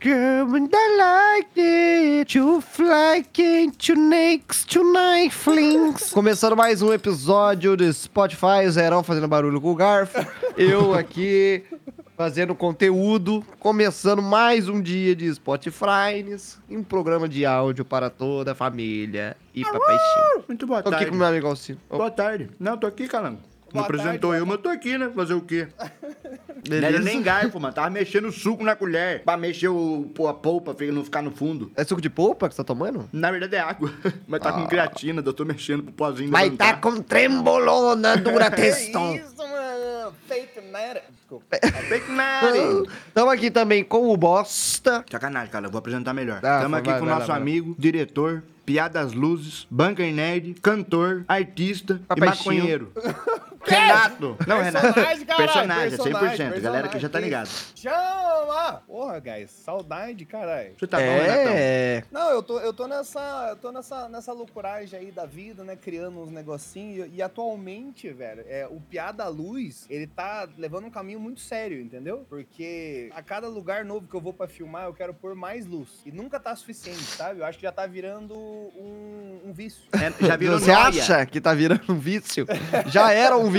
girl and I liked it. Two fly nakes, two knifelings. Começando mais um episódio do Spotify, o Zerão fazendo barulho com o garfo. Eu aqui fazendo conteúdo, começando mais um dia de Spotify, um programa de áudio para toda a família e papaizinho. Muito boa Tô tarde. aqui com meu amigo Alcino. Oh, Boa tarde. Não, tô aqui, calango. Me Boa apresentou tarde, eu, mas eu tô aqui, né? Fazer o quê? Não era beleza? nem garfo, mano. Tava mexendo o suco na colher. Pra mexer o, pô, a polpa, pra não ficar no fundo. É suco de polpa que você tá tomando? Na verdade é água. Mas tá com creatina, eu tô mexendo pro pozinho Mas levantar. tá com trembolona, dura textão. isso, mano? Fake matter. Desculpa. Fake Mary. Estamos aqui também com o Bosta. Sacanagem, cara. Eu vou apresentar melhor. Ah, Estamos vai, aqui vai, com o nosso lá, amigo, diretor, piadas luzes, bunker nerd, cantor, artista Papaixinho. e maconheiro. Renato. Não, Renato. Personagem, caralho, Personagem, é 100%. personagem, Galera que já tá ligado. Chama! Porra, guys. Saudade, caralho. Você tá bom, Renatão? é. Não, eu tô, eu tô nessa. Eu tô nessa, nessa loucuragem aí da vida, né? Criando uns negocinhos. E atualmente, velho, é, o Piada Luz, ele tá levando um caminho muito sério, entendeu? Porque a cada lugar novo que eu vou pra filmar, eu quero pôr mais luz. E nunca tá suficiente, sabe? Eu acho que já tá virando um, um vício. É, já virou Você noia. acha que tá virando um vício? Já era um vício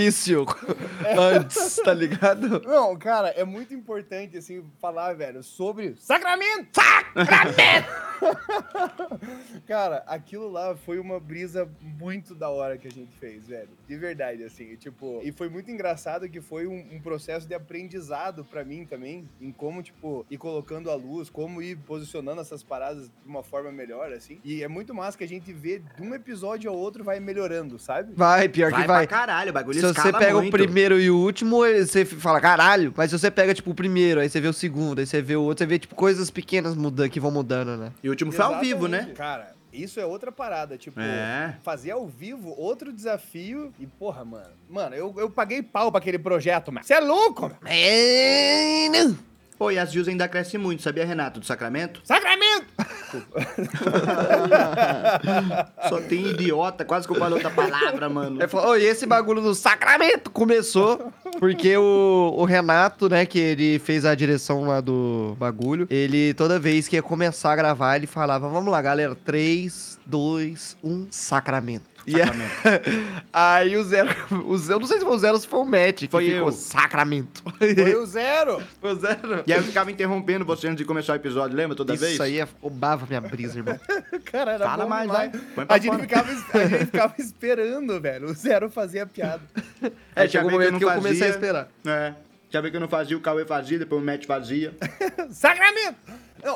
antes, tá ligado? Não, cara, é muito importante, assim, falar, velho, sobre Sacramento! Sacramento! cara, aquilo lá foi uma brisa muito da hora que a gente fez, velho. De verdade, assim, tipo... E foi muito engraçado que foi um, um processo de aprendizado pra mim também, em como, tipo, ir colocando a luz, como ir posicionando essas paradas de uma forma melhor, assim. E é muito massa que a gente vê de um episódio ao outro vai melhorando, sabe? Vai, pior Vai, que vai. pra caralho, o bagulho Se você pega muito. o primeiro e o último, você fala, caralho. Mas se você pega, tipo, o primeiro, aí você vê o segundo, aí você vê o outro, você vê, tipo, coisas pequenas mudando, que vão mudando, né? E o último foi ao vivo, né? Cara, isso é outra parada, tipo, É. fazer ao vivo outro desafio e, porra, mano. Mano, eu, eu paguei pau pra aquele projeto, mano. Você é louco, mano. É, não. Pô, e as views ainda crescem muito, sabia, Renato, do Sacramento? Sacramento! Só tem idiota, quase que eu falei outra palavra, mano. Falou, "Ô, e esse bagulho do Sacramento começou porque o, o Renato, né, que ele fez a direção lá do bagulho, ele toda vez que ia começar a gravar, ele falava, vamos lá, galera, 3, 2, 1, Sacramento. E é- aí o Zero, o Zero, eu não sei se foi o Zero ou se foi o Matt que Foi ficou eu. Sacramento. Foi o zero! Foi o Zero. E aí eu ficava interrompendo você antes de começar o episódio, lembra toda Isso vez? aí é- roubava minha brisa, irmão. Cara, era Fala mais, vai. A gente, ficava, a gente ficava esperando, velho. O zero fazia a piada. É, Aí chegou o vê momento que eu comecei a esperar. É. Já vê que eu não fazia, o Cauê fazia, depois o Matt fazia. Sacramento!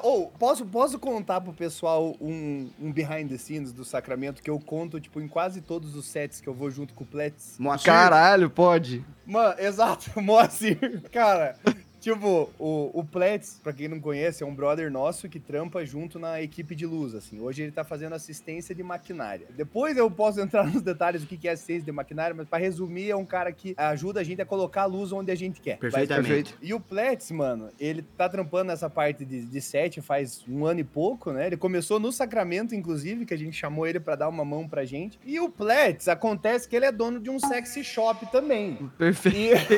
Ou, posso, posso contar pro pessoal um, um behind the scenes do Sacramento que eu conto, tipo, em quase todos os sets que eu vou junto com o Pletz? Moacir, Caralho, pode. Mano, exato, Moacir. Cara, tipo, o, o Pletz, pra quem não conhece, é um brother nosso que trampa junto na equipe de luz, assim. Hoje ele tá fazendo assistência de maquinária. Depois eu posso entrar nos detalhes do que é assistência de maquinária, mas pra resumir, é um cara que ajuda a gente a colocar a luz onde a gente quer. Perfeitamente. Perfeito. E o Pletz, mano, ele tá trampando nessa parte de, de set faz um ano e pouco, né? Ele começou no Sacramento, inclusive, que a gente chamou ele pra dar uma mão pra gente. E o Pletz, acontece que ele é dono de um sexy shop também. Perfeito.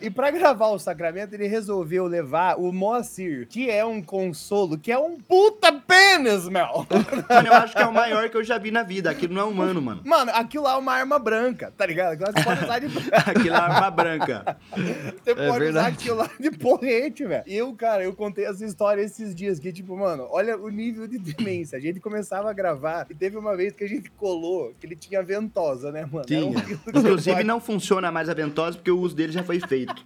E, e pra gravar o Sacramento, ele resolveu levar o Moacir, que é um consolo, que é um puta pênis, meu. Mano, eu acho que é o maior que eu já vi na vida. Aquilo não é humano, mano. Mano, aquilo lá é uma arma branca, tá ligado? Aquilo lá você pode usar de Aquilo é arma branca. Você É pode usar verdade. aquilo lá de porrete, velho. Eu, cara, eu contei essa história esses dias, que tipo, mano, olha o nível de demência. A gente começava a gravar e teve uma vez que a gente colou, que ele tinha ventosa, né, mano? Um Tinha. de Inclusive, não funciona mais a ventosa porque o uso dele já foi feito.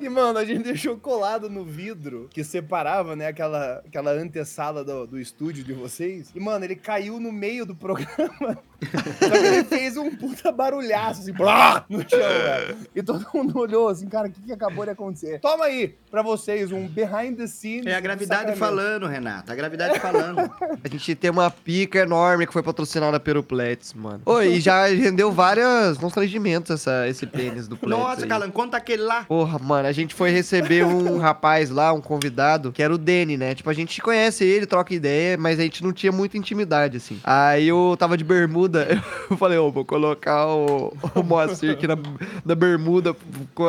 E, mano, a gente deixou colado no vidro que separava, né, aquela, aquela antessala do, do estúdio de vocês. E, mano, ele caiu no meio do programa. Só que ele fez um puta barulhaço, assim, blá, no chão, velho. E todo mundo olhou assim, cara, o que, que acabou de acontecer? Toma aí, pra vocês, um behind the scenes. É a gravidade falando, Renato. A gravidade falando. A gente tem uma pica enorme que foi patrocinada pelo Plets, mano. Oi, e já rendeu vários constrangimentos essa, esse pênis do Plets. Nossa, aí. Calan, conta aquele lá. Porra, mano, mano, a gente foi receber um rapaz lá, um convidado, que era o Dene, né? Tipo, a gente conhece ele, troca ideia, mas a gente não tinha muita intimidade, assim. Aí eu tava de bermuda, eu falei, ô, vou colocar o, o Moacir aqui na, na bermuda,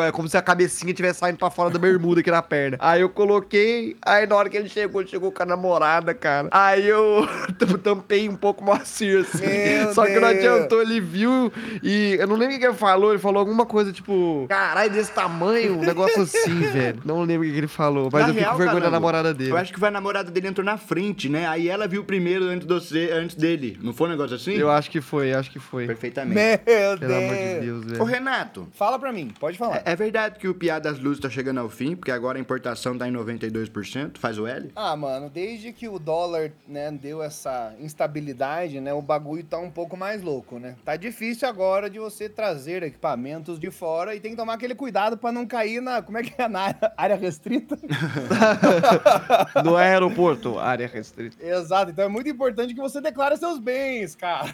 é como se a cabecinha tivesse saindo pra fora da bermuda aqui na perna. Aí eu coloquei, aí na hora que ele chegou, ele chegou com a namorada, cara. Aí eu tampei um pouco o Moacir, assim. Meu Só que não Deus. adiantou, ele viu e eu não lembro o que ele falou, ele falou alguma coisa tipo, caralho, desse tamanho, um negócio assim, velho. Não lembro o que ele falou, mas Na eu fico real, com vergonha da namorada dele. Eu acho que foi a namorada dele entrou na frente, né? Aí ela viu primeiro antes, você, antes dele. Não foi um negócio assim? Eu acho que foi, acho que foi. Perfeitamente. Meu Pelo amor de Deus. Deus, Ô, velho. Renato, Fala pra mim, pode falar. é verdade que o Piá das Luzes tá chegando ao fim, porque agora a importação tá em 92%, faz o L? Ah, mano, desde que o dólar, né, deu essa instabilidade, né, o bagulho tá um pouco mais louco, né? Tá difícil agora de você trazer equipamentos de fora e tem que tomar aquele cuidado pra não cair na, como é que é, na área, restrita. No aeroporto, área restrita. Exato, então é muito importante que você declare seus bens, cara.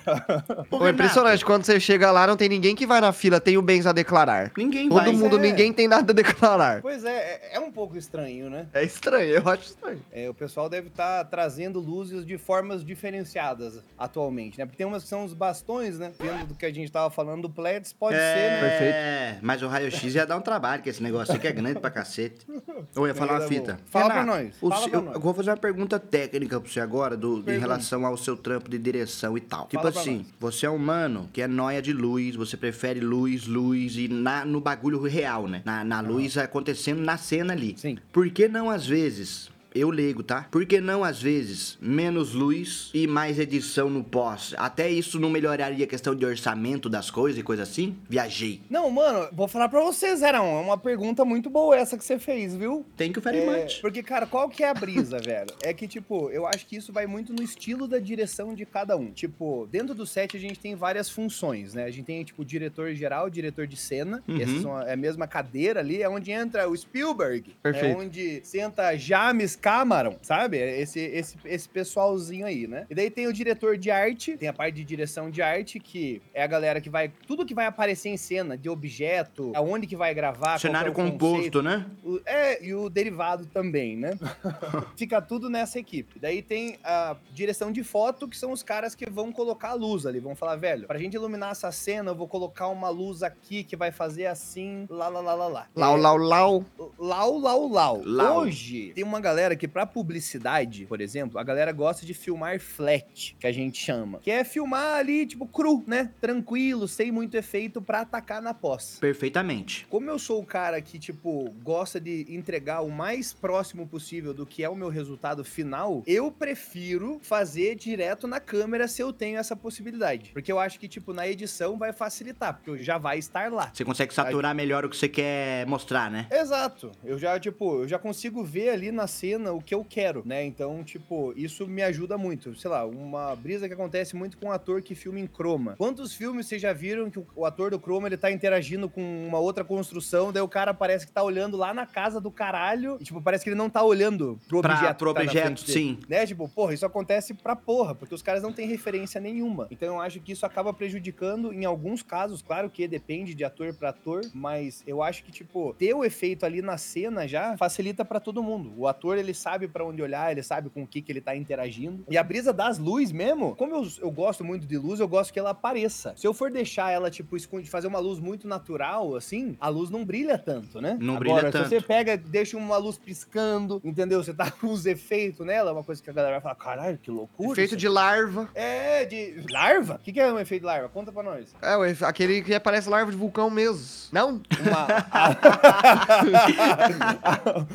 Ô, é impressionante, quando você chega lá, não tem ninguém que vai na fila, tem o bens a declarar. Ninguém Todo vai. mundo, é. ninguém tem nada a declarar. Pois é, é, é um pouco estranho, né? É estranho, eu acho estranho. É, o pessoal deve estar trazendo luzes de formas diferenciadas atualmente, né? Porque tem umas que são os bastões, né? Vendo do que a gente tava falando do Pleds, pode é, ser, né? Perfeito. mas o raio-x ia dar um trabalho, que esse negócio aqui é grande pra cacete. Eu ia falar uma fita. Fala pra nós, o fala se- pra eu, nós. eu vou fazer uma pergunta técnica pra você agora, do, em relação ao seu trampo de direção e tal. Tipo Fala pra assim, nós. você é um mano que é noia de luz, você prefere luz, luz e na, no bagulho real, né? Na, na luz acontecendo na cena ali. Sim. Por que não, às vezes, eu leigo, tá? Por que não, às vezes, menos luz e mais edição no pós? Até isso não melhoraria a questão de orçamento das coisas e coisa assim? Viajei. Não, mano, vou falar pra você, Zerão. É uma pergunta muito boa essa que você fez, viu? Tem que o very É, much. porque, cara, qual que é a brisa, velho? É que, tipo, eu acho que isso vai muito no estilo da direção de cada um. Tipo, dentro do set a gente tem várias funções, né? A gente tem, tipo, diretor geral, diretor de cena. Uhum. Essas são a, é a mesma cadeira ali, é onde entra o Spielberg. Perfeito. É onde senta James Cameron, sabe? Esse, esse, esse pessoalzinho aí, né? E daí tem o diretor de arte, tem a parte de direção de arte, que é a galera que vai. Tudo que vai aparecer em cena, de objeto, aonde que vai gravar, Cenário é o composto, conceito, né? o- é, e o derivado também, né? Fica tudo nessa equipe. Daí tem a direção de foto, que são os caras que vão colocar a luz ali. Vão falar, velho, pra gente iluminar essa cena, eu vou colocar uma luz aqui que vai fazer assim, lá, lá, lá, lá, lá. Lau, É, lau, lau. Lau, lau, lau. Lau. Hoje, tem uma galera que, pra publicidade, por exemplo, a galera gosta de filmar flat, que a gente chama. Que é filmar ali, tipo, cru, né? Tranquilo, sem muito efeito, pra atacar na pós. Perfeitamente. Como eu sou o cara que, tipo, gosta de entregar o mais próximo possível do que é o meu resultado final, eu prefiro fazer direto na câmera se eu tenho essa possibilidade. Porque eu acho que, tipo, na edição vai facilitar, porque já vai estar lá. Você consegue saturar melhor o que você quer mostrar, né? Exato. Eu já, tipo, eu já consigo ver ali na cena o que eu quero, né? Então, tipo, isso me ajuda muito. Sei lá, uma brisa que acontece muito com um ator que filma em croma. Quantos filmes vocês já viram que o, ator do croma, ele tá interagindo com uma outra construção, daí o cara parece que tá olhando lá na casa do caralho, e, tipo, parece que ele não tá olhando pro Pra- objeto pro tá objeto, sim. Né? Tipo, porra, isso acontece pra porra, porque os caras não têm referência nenhuma. Então eu acho que isso acaba prejudicando em alguns casos, claro que depende de ator pra ator, mas eu acho que, tipo, ter o efeito ali na cena já facilita pra todo mundo. O ator, ele sabe pra onde olhar, ele sabe com o que, que ele tá interagindo. E a brisa das luzes mesmo, como eu, eu gosto muito de luz, eu gosto que ela apareça. Se eu for deixar ela, tipo, esconde, fazer uma luz muito natural, assim, a luz não brilha tanto, né? Não Agora, brilha se você tanto. pega, deixa uma luz piscando, entendeu? Você tá com os efeitos nela, é uma coisa que a galera vai falar, caralho, que loucura. Efeito de larva. é, de larva? O que, que é um efeito de larva? Conta pra nós. É, o efe- aquele que parece larva de vulcão mesmo. Não? Uma,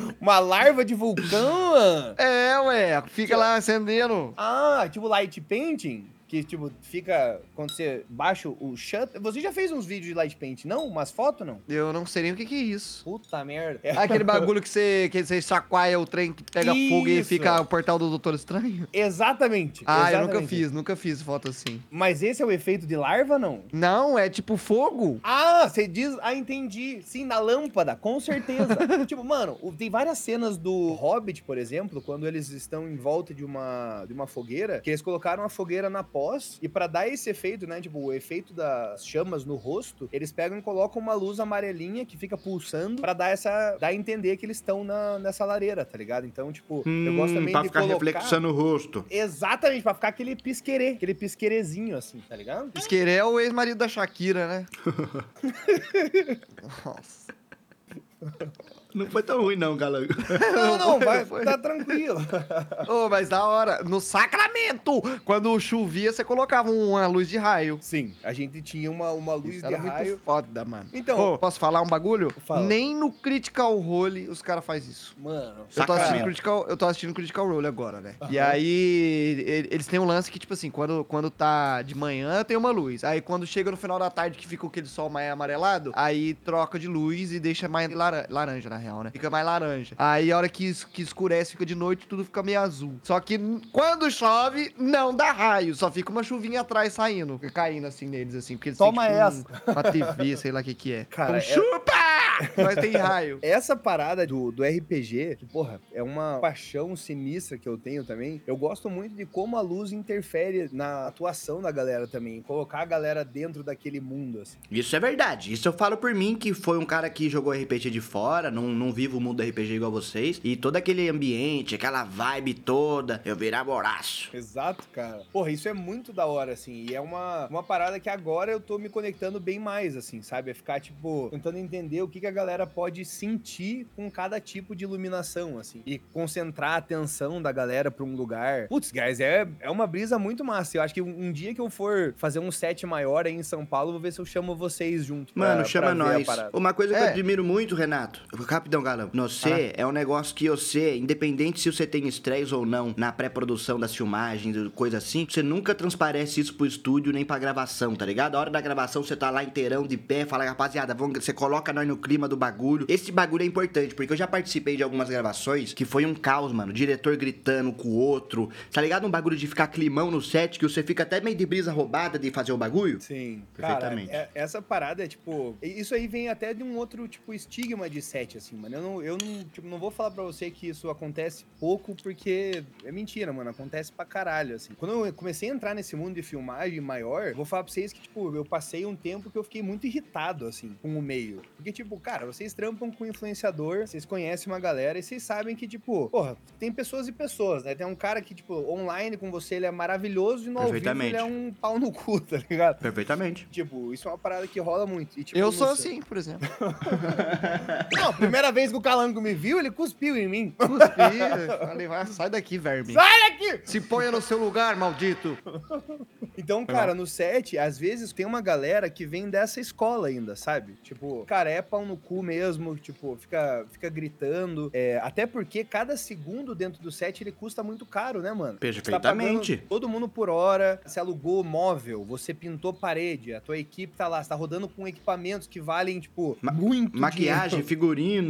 uma larva de vulcão? Mano? É, ué. Fica lá acendendo. Ah, tipo light painting? Que, tipo, fica quando você baixa o shutter. Você já fez uns vídeos de light painting, não? Umas fotos, não? Eu não sei nem o que que é isso. Puta merda. Ah, aquele bagulho que você, que você chacoalha o trem que pega fogo e Isso. fica o portal do Doutor Estranho? Exatamente. Ah, eu nunca exatamente. fiz, nunca fiz foto assim. Mas esse é o efeito de larva, não? Não, é tipo fogo. Ah, você diz. Ah, entendi. Sim, na lâmpada, com certeza. tipo, mano, tem várias cenas do Hobbit, por exemplo, quando eles estão em volta de uma, de uma fogueira, que eles colocaram a fogueira na pós, e pra dar esse efeito, né, tipo, o efeito das chamas no rosto, eles pegam e colocam uma luz amarelinha que fica pulsando pra dar essa, dar a entender que eles estão na, nessa lareira, tá ligado? Então, tipo, eu gosto também Hum, pra de ficar colocar... reflexando o rosto. Exatamente, pra ficar aquele pisquerê, aquele pisquerezinho, assim, tá ligado? Pisqueirê é o ex-marido da Shakira, né? Nossa. Não foi tão ruim, não, Calango. Não, não, vai, foi. tá tranquilo. Ô, mas da hora. No Sacramento, quando chovia, você colocava uma luz de raio. Sim, a gente tinha uma, uma luz Isso de era raio. muito foda, mano. Então- Ô, posso falar um bagulho? Fala. Nem no Critical Role os caras fazem isso. Mano, Eu tô, assistindo. Critical, eu tô assistindo Critical Role agora, né? E Aham. aí, e- eles têm um lance que, tipo assim, quando, quando tá de manhã, tem uma luz. Aí quando chega no final da tarde, que fica aquele sol mais amarelado, aí troca de luz e deixa mais laran- laranja, na real, né? Fica mais laranja. Aí a hora que, es- que escurece, fica de noite, tudo fica meio azul. Só que quando chove, não dá raio. Só fica uma chuvinha atrás saindo, caindo assim neles, assim. Porque eles Toma têm, essa. Um, uma TV, sei lá o que que é. Cara, Então, é- chupa! Mas tem raio. Essa parada do, do RPG, que, porra, é uma paixão sinistra que eu tenho também. Eu gosto muito de como a luz interfere na atuação da galera também. Colocar a galera dentro daquele mundo, assim. Isso é verdade. Isso eu falo por mim, que foi um cara que jogou RPG de fora, não, não vivo o mundo do RPG igual vocês. E todo aquele ambiente, aquela vibe toda, eu virar moraço. Exato, cara. Porra, isso é muito da hora, assim. E é uma, uma parada que agora eu tô me conectando bem mais, assim, sabe? É ficar, tipo, tentando entender o que, que a galera pode sentir com cada tipo de iluminação, assim. E concentrar a atenção da galera pra um lugar. Putz, guys, é, é uma brisa muito massa. Eu acho que um, um dia que eu for fazer um set maior aí em São Paulo, vou ver se eu chamo vocês junto. pra- Mano, chama nós. Uma coisa que É. eu admiro muito, Renato. Rapidão, Galão. Você é um negócio que você, independente se você tem estresse ou não na pré-produção das filmagens, coisa assim, você nunca transparece isso pro estúdio nem pra gravação, tá ligado? A hora da gravação você tá lá inteirão de pé, fala, rapaziada, vamos, você coloca nós no clima do bagulho. Esse bagulho é importante, porque eu já participei de algumas gravações que foi um caos, mano. O diretor gritando com o outro, tá ligado? Um bagulho de ficar climão no set, que você fica até meio de brisa roubada de fazer o bagulho. Sim, Perfeitamente. Cara, é- essa parada é tipo. Isso aí vem até de um outro, tipo, estigma de set, assim, mano. Eu não, eu não, tipo, não vou falar pra você que isso acontece pouco, porque é mentira, mano. Acontece pra caralho, assim. Quando eu comecei a entrar nesse mundo de filmagem maior, eu vou falar pra vocês que, tipo, eu passei um tempo que eu fiquei muito irritado, assim, com o meio. Porque, tipo, cara, vocês trampam com influenciador, vocês conhecem uma galera e vocês sabem que, tipo, porra, tem pessoas e pessoas, né? Tem um cara que, tipo, online com você ele é maravilhoso e no ao vivo ele é um pau no cu, tá ligado? Perfeitamente. Tipo, isso é uma parada que rola muito. E, tipo, Eu sou você- assim, por exemplo. Não, a primeira vez que o Calango me viu, ele cuspiu em mim. Cuspi, falei, vai, sai daqui, verme. Sai daqui! Se ponha no seu lugar, maldito. Então, cara, no set, às vezes tem uma galera que vem dessa escola ainda, sabe? Tipo, cara, é pau no cu mesmo, tipo, fica, fica gritando. É, até porque cada segundo dentro do set ele custa muito caro, né, mano? Tá Perfeitamente. todo mundo por hora, você alugou móvel, você pintou parede, a tua equipe tá lá, você tá rodando com equipamentos que valem, tipo, Ma- muito Maquiagem, figurino,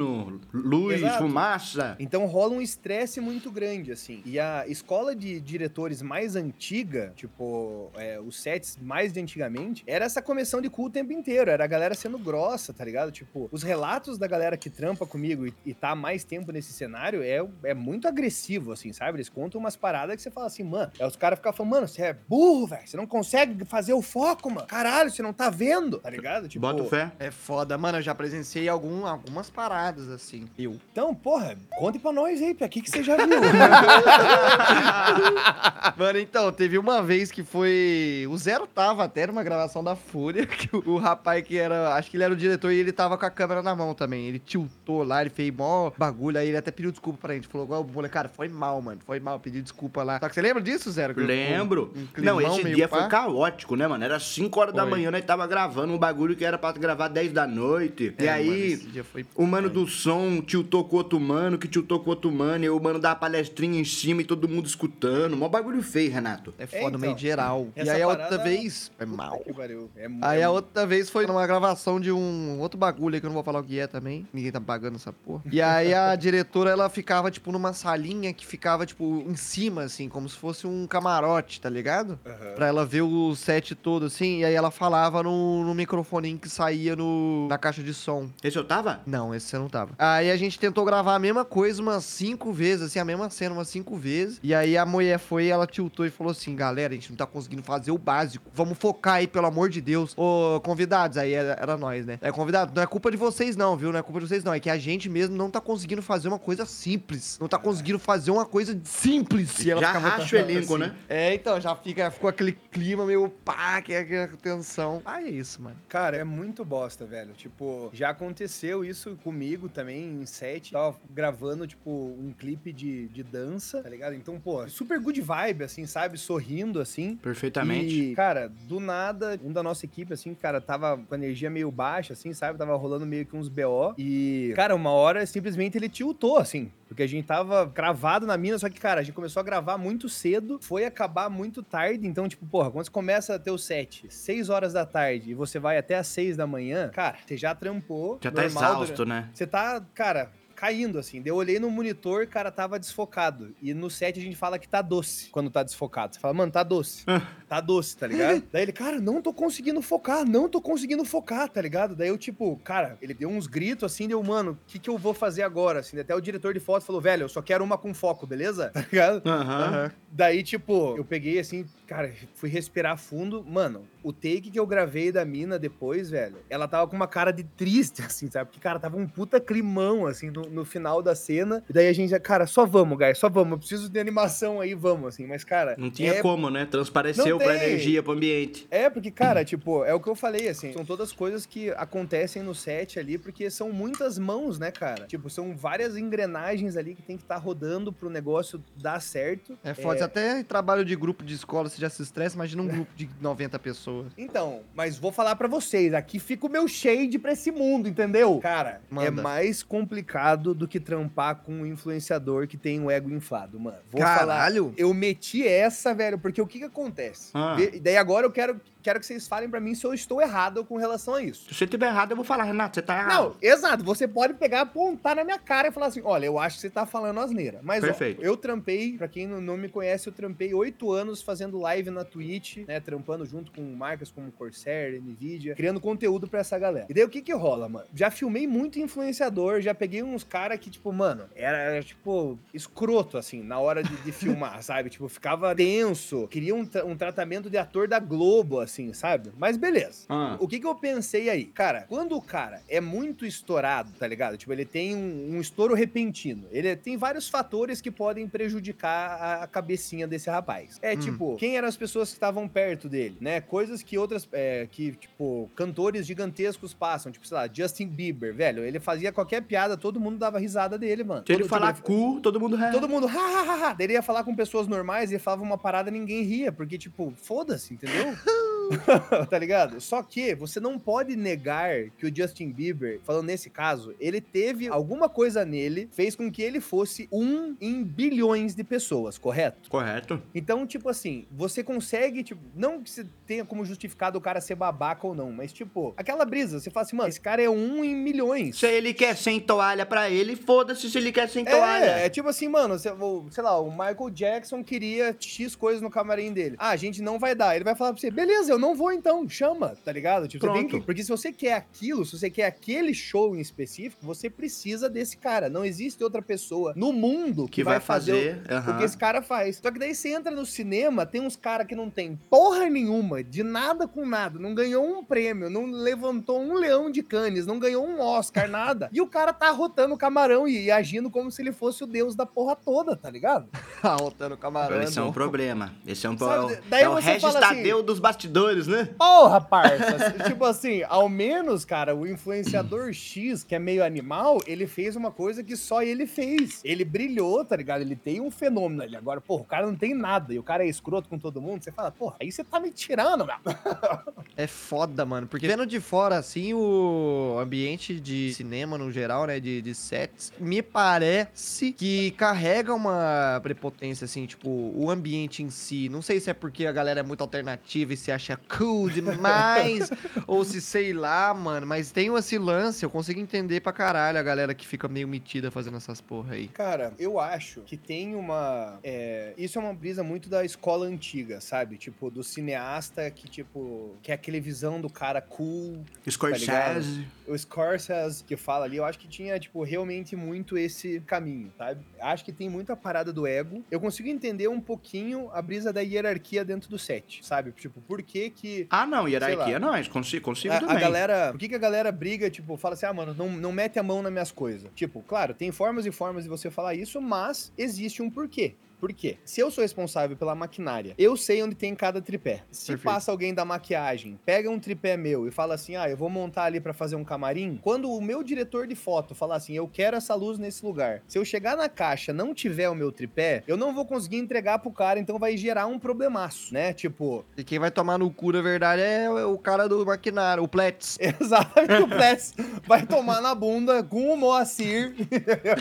luz, Exato. fumaça. Então rola um estresse muito grande, assim. E a escola de diretores mais antiga, tipo, é, os sets mais de antigamente, era essa comissão de cu o tempo inteiro. Era a galera sendo grossa, tá ligado? Tipo, os relatos da galera que trampa comigo e, e tá há mais tempo nesse cenário é, é muito agressivo, assim, sabe? Eles contam umas paradas que você fala assim, mano. É os caras ficam falando, mano, você é burro, velho. Você não consegue fazer o foco, mano. Caralho, você não tá vendo, tá ligado? Tipo, Bota fé. É foda, mano. Eu já presenciei algum, algumas paradas assim. Eu. Então, porra, conte pra nós aí, Pia. O que, que você já viu? Mano, então, teve uma vez que foi. O Zero tava até numa gravação da Fúria, que o, o rapaz que era. Acho que ele era o diretor e ele tava com a câmera na mão também. Ele tiltou lá, ele fez mó bagulho, aí ele até pediu desculpa pra gente. Falou, igual o moleque, cara, foi mal, mano. Foi mal, pediu desculpa lá. Só que você lembra disso, Zero? Que Lembro. um não, climão esse dia pá. foi caótico, né, mano? Era 5 horas da Foi. manhã, nós tava gravando um bagulho que era pra gravar 10 da noite. É, e mano, aí, foi- o mano do som tiltou com outro mano, que tiltou com outro mano, e o mano dá a palestrinha em cima e todo mundo escutando. Mó bagulho feio, Renato. É foda, então, meio geral. E aí a outra vez. É mal. Que pariu. É, Aí é a outra vez foi numa gravação de um outro bagulho aí que eu não vou falar o que é também. Ninguém tá pagando essa porra. E aí a diretora, ela ficava, tipo, numa salinha que ficava, tipo, em cima, assim, como se fosse um camarote, tá ligado? Aham. Pra ela ver o set todo, assim, e aí ela falava no, no microfoninho que saía no, na caixa de som. Esse eu tava? Não, esse você não tava. Aí a gente tentou gravar a mesma coisa umas cinco vezes, assim, a mesma cena umas cinco vezes. E aí a mulher foi, ela tiltou e falou assim, galera, a gente não tá conseguindo fazer o básico. Vamos focar aí, pelo amor de Deus. Ô, convidados, aí era, era nós, né? É, convidado, não é culpa de vocês não, viu? Não é culpa de vocês não. É que a gente mesmo não tá conseguindo fazer uma coisa simples. Não tá conseguindo fazer uma coisa simples. E ela Já ficava racha o elenco, assim. né? É, então, já fica, ficou aquele clima meio pá, que é aquela tensão. Ah, é isso, mano. Cara, é muito bosta, velho. Tipo, já aconteceu isso comigo também em set. Tava gravando, tipo, um clipe de, de dança, tá ligado? Então, pô, super good vibe, assim, sabe? Sorrindo, assim. Perfeitamente. E, cara, do nada, um da nossa equipe, assim, cara, tava com a energia meio baixa, assim, sabe? Tava rolando meio que uns BO. E, cara, uma hora, simplesmente ele tiltou, assim. Porque a gente tava cravado na mina, só que, cara, a gente começou a gravar muito cedo, foi acabar muito tarde. Então, tipo, porra, quando você começa a ter o set 6 horas da tarde e você vai até as 6 da manhã, cara, você já trampou. Já tá normal, exausto, né? você tá, cara, caindo, assim. Eu olhei no monitor, cara, tava desfocado. E no set a gente fala que tá doce quando tá desfocado. Você fala, mano, tá doce. tá doce, tá ligado? Daí ele, cara, não tô conseguindo focar, não tô conseguindo focar, tá ligado? Daí eu, tipo, cara, ele deu uns gritos assim, deu, mano, o que que eu vou fazer agora? Assim, até o diretor de foto falou, velho, eu só quero uma com foco, beleza? Tá ligado? Aham. Daí, tipo, eu peguei assim, cara, fui respirar fundo. Mano, o take que eu gravei da mina depois, velho, ela tava com uma cara de triste, assim, sabe? Porque, cara, tava um puta climão, assim, no, no final da cena. E daí a gente, cara, só vamos, guys, só vamos. Eu preciso de animação aí, vamos, assim. Mas, cara. Não tinha é como, né? Transpareceu Não pra tem. energia, pro ambiente. é, porque, cara, tipo, é o que eu falei, assim, são todas coisas que acontecem no set ali, porque são muitas mãos, né, cara? Tipo, são várias engrenagens ali que tem que estar rodando pro negócio dar certo. É foda. Até em trabalho de grupo de escola você já se estressa, imagina um grupo de 90 pessoas. Então, mas vou falar pra vocês, aqui fica o meu shade pra esse mundo, entendeu? Cara, é Manda. mais complicado do que trampar com um influenciador que tem um ego inflado, mano. Vou falar. Caralho! Eu meti essa, velho, porque o que que acontece? Ah. Vê- Daí agora eu quero, quero que vocês falem pra mim se eu estou errado com relação a isso. Se você tiver errado, eu vou falar, Renato, você tá errado. Não, exato. Você pode pegar, apontar na minha cara e falar assim: olha, eu acho que você tá falando asneira. Mas, ó, Perfeito. eu trampei, pra quem não, me conhece, eu trampei oito anos fazendo live na Twitch, né? Trampando junto com marcas como Corsair, Nvidia, criando conteúdo pra essa galera. E daí o que que rola, mano? Já filmei muito influenciador, já peguei uns caras que, tipo, mano, era, era, tipo, escroto, assim, na hora de, de filmar, sabe? Tipo, ficava tenso, queria um, tra- um tratamento de ator da Globo, assim, sabe? Mas beleza. Ah. O que que eu pensei aí? Cara, quando o cara é muito estourado, tá ligado? Tipo, ele tem um, um estouro repentino. Ele tem vários fatores que podem prejudicar a, a cabecinha desse rapaz. É, Hum. tipo, quem eram as pessoas que estavam perto dele, né? Coisas que outras, é, que, tipo, cantores gigantescos passam. Tipo, sei lá, Justin Bieber, velho. Ele fazia qualquer piada, todo mundo dava risada dele, mano. Se ele Todo- falar tipo, cu, todo mundo... Todo mundo, ha, ha, ha, ha. Daí ele ia falar com pessoas normais, ele falava uma parada ninguém ria, porque, tipo, foda-se, entendeu? tá ligado? Só que você não pode negar que o Justin Bieber, falando nesse caso, ele teve alguma coisa nele, fez com que ele fosse um em bilhões de pessoas, correto? Correto. Então, tipo assim, você consegue, tipo, não que você tenha como justificado o cara ser babaca ou não, mas, tipo, aquela brisa, você fala assim, mano, esse cara é um em milhões. Se ele quer sem toalha pra ele, foda-se se ele quer sem toalha. É, é tipo assim, mano, você- sei lá, o Michael Jackson queria X coisas no camarim dele. Ah, a gente não vai dar. Ele vai falar pra você, beleza, eu não vou então, chama, tá ligado? Tipo, você tem Pronto. que, porque se você quer aquilo, se você quer aquele show em específico, você precisa desse cara. Não existe outra pessoa no mundo que, Que vai fazer, o, o aham. que esse cara faz. Só que daí você entra no cinema, tem uns caras que não tem porra nenhuma, de nada com nada, não ganhou um prêmio, não levantou um leão de canes, não ganhou um Oscar, nada. E o cara tá rotando o camarão e, e agindo como se ele fosse o deus da porra toda, tá ligado? Rotando o camarão. Esse é um problema. Esse é um Sabe, é o, é o Regis fala assim- Tadeu dos bastidores, né? Porra, parça. tipo assim, ao menos, cara, o influenciador X, que é meio animal, ele fez uma coisa que só ele fez. Ele brilhou, tá ligado? Ele tem um fenômeno ali. Agora, porra, o cara não tem nada e o cara é escroto com todo mundo. Você fala, porra, aí você tá me tirando, meu. É foda, mano. Porque vendo de fora, assim, o ambiente de cinema no geral, né? De, de sets, me parece que carrega uma prepotência, assim, tipo, o ambiente em si. Não sei se é porque a galera é muito alternativa e se acha cool demais, ou se sei lá, mano. Mas tem esse lance, eu consigo entender pra caralho a galera que fica meio metida fazendo essas porra aí. Cara, eu acho que tem uma. é, isso é uma brisa muito da escola antiga, sabe? Tipo, do cineasta que, tipo, que é aquele visão do cara cool, Scorsese. o Scorsese que fala ali, eu acho que tinha, tipo, realmente muito esse caminho, sabe? Acho que tem muita parada do ego. Eu consigo entender um pouquinho a brisa da hierarquia dentro do set, sabe? Tipo, por que que ah, não, hierarquia não, isso consigo, consigo a, a também. galera. Por que, que a galera briga, tipo, fala assim, ah, mano, não, não mete a mão nas minhas coisas? Tipo, claro, tem formas e formas de você falar isso, mas existe um porquê. Por quê? Se eu sou responsável pela maquinária, eu sei onde tem cada tripé. Se Perfeito. passa alguém da maquiagem, pega um tripé meu e fala assim: "Ah, eu vou montar ali pra fazer um camarim". Quando o meu diretor de foto falar assim: "Eu quero essa luz nesse lugar". Se eu chegar na caixa, não tiver o meu tripé, eu não vou conseguir entregar pro cara, então vai gerar um problemaço, né? Tipo, E quem vai tomar no cu, na verdade, é o cara do maquinário, o Plets. Exatamente, o Pless vai tomar na bunda com o Moacir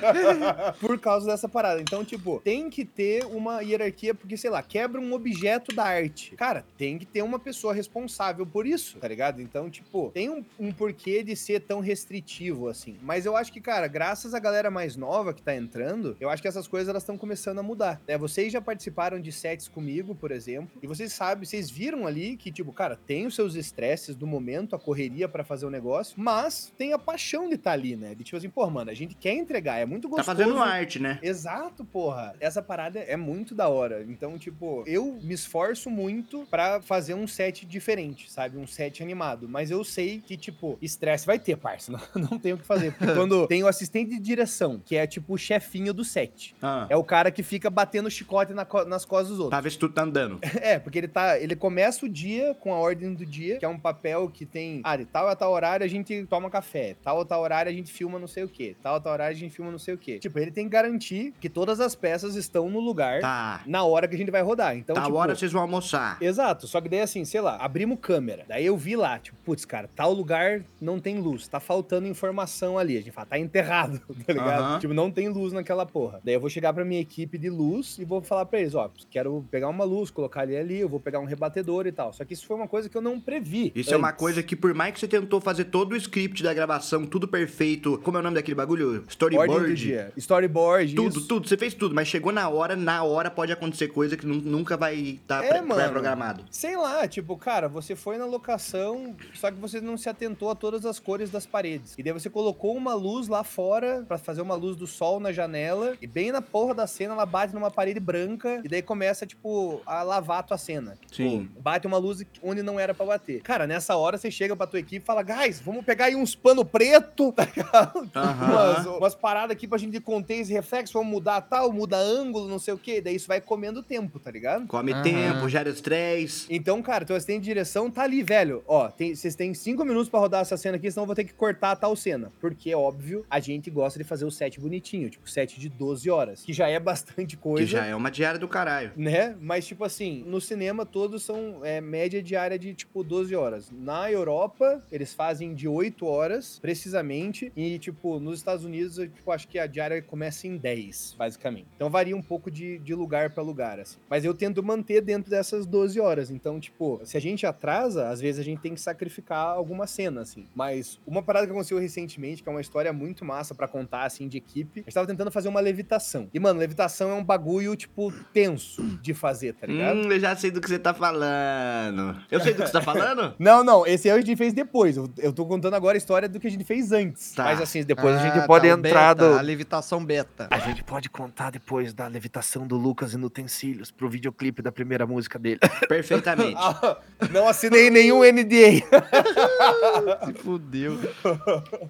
por causa dessa parada. Então, tipo, tem que ter uma hierarquia, porque, sei lá, quebra um objeto da arte. Cara, tem que ter uma pessoa responsável por isso, tá ligado? Então, tipo, tem um, um porquê de ser tão restritivo, assim. Mas eu acho que, cara, graças à galera mais nova que tá entrando, eu acho que essas coisas elas estão começando a mudar. Né? Vocês já participaram de sets comigo, por exemplo, e vocês sabem, vocês viram ali que, tipo, cara, tem os seus estresses do momento, a correria pra fazer o negócio, mas tem a paixão de estar ali, né? De tipo assim, pô, mano, a gente quer entregar, é muito Tá gostoso. fazendo arte, né? Exato, porra. Essa parada é muito da hora. Então, tipo, eu me esforço muito pra fazer um set diferente, sabe? Um set animado. Mas eu sei que, tipo, estresse vai ter, parça. Não, não tem o que fazer. Porque quando tem o assistente de direção, que é, tipo, o chefinho do set. Ah, É o cara que fica batendo chicote na nas costas dos outros. Ver se tudo tá andando. É, porque ele tá. Ele começa o dia com a ordem do dia, que é um papel que tem. Ah, de tal a tal horário a gente toma café. Tal a tal horário a gente filma não sei o quê. Tal a tal horário a gente filma não sei o quê. Tipo, ele tem que garantir que todas as peças estão no lugar Tá. na hora que a gente vai rodar. Então, tá tipo, hora vocês vão almoçar. Exato, só que daí assim, sei lá, abrimos câmera. Daí eu vi lá, tipo, putz, cara, tal lugar não tem luz, tá faltando informação ali. A gente fala, tá enterrado, tá ligado? Aham. Tipo, não tem luz naquela porra. Daí eu vou chegar pra minha equipe de luz e vou falar pra eles, ó, quero pegar uma luz, colocar ali ali, eu vou pegar um rebatedor e tal. Só que isso foi uma coisa que eu não previ. Isso é uma antes. coisa que, por mais que você tentou fazer todo o script da gravação, tudo perfeito, como é o nome daquele bagulho? Storyboard. Storyboard, Tudo, isso. tudo, você fez tudo, mas chegou na hora, na hora pode acontecer coisa que nu- nunca vai estar É, mano. pré-programado. Sei lá, tipo, cara, você foi na locação, só que você não se atentou a todas as cores das paredes. E daí você colocou uma luz lá fora pra fazer uma luz do sol na janela, e bem na porra da cena ela bate numa parede branca, e daí começa, tipo, a lavar a tua cena. Sim. Tipo, bate uma luz onde não era pra bater. Cara, nessa hora você chega pra tua equipe e fala, guys, vamos pegar aí uns pano preto, tá ligado? Umas, umas paradas aqui pra gente conter esse reflexo, vamos mudar tal, muda ângulo, não sei o quê. Daí isso vai comendo tempo, tá ligado? Come Aham. tempo, gera estresse. Então, cara, teu assistente de direção tá ali, velho. Ó, tem- vocês têm cinco minutos pra rodar essa cena aqui, senão eu vou ter que cortar a tal cena. Porque, óbvio, a gente gosta de fazer o set bonitinho, tipo, set de 12 horas, que já é bastante coisa. Que já é uma diária do caralho. Né? Mas, tipo assim, no cinema todos são é, média diária de, tipo, 12 horas. Na Europa, eles fazem de 8 horas, precisamente. E, tipo, nos Estados Unidos, eu tipo, acho que a diária começa em 10, basicamente. Então varia um pouco de, de lugar pra lugar, assim. Mas eu tento manter dentro dessas 12 horas. Então, tipo, se a gente atrasa, às vezes a gente tem que sacrificar alguma cena, assim. Mas uma parada que aconteceu recentemente, que é uma história muito massa pra contar, assim, de equipe, a gente tava tentando fazer uma levitação. E, mano, levitação é um bagulho, tipo, tenso de fazer, tá ligado? Hum, eu já sei do que você tá falando. Eu sei do que você tá falando? Não, não, esse aí a gente fez depois. Eu, eu tô contando agora a história do que a gente fez antes. Tá. Mas assim, depois a gente Ah, pode tá, o entrar beta, do. A levitação beta. A gente pode contar depois da levitação do Lucas Inutensílios pro videoclipe da primeira música dele. Perfeitamente. Não assinei nenhum NDA. Se fudeu.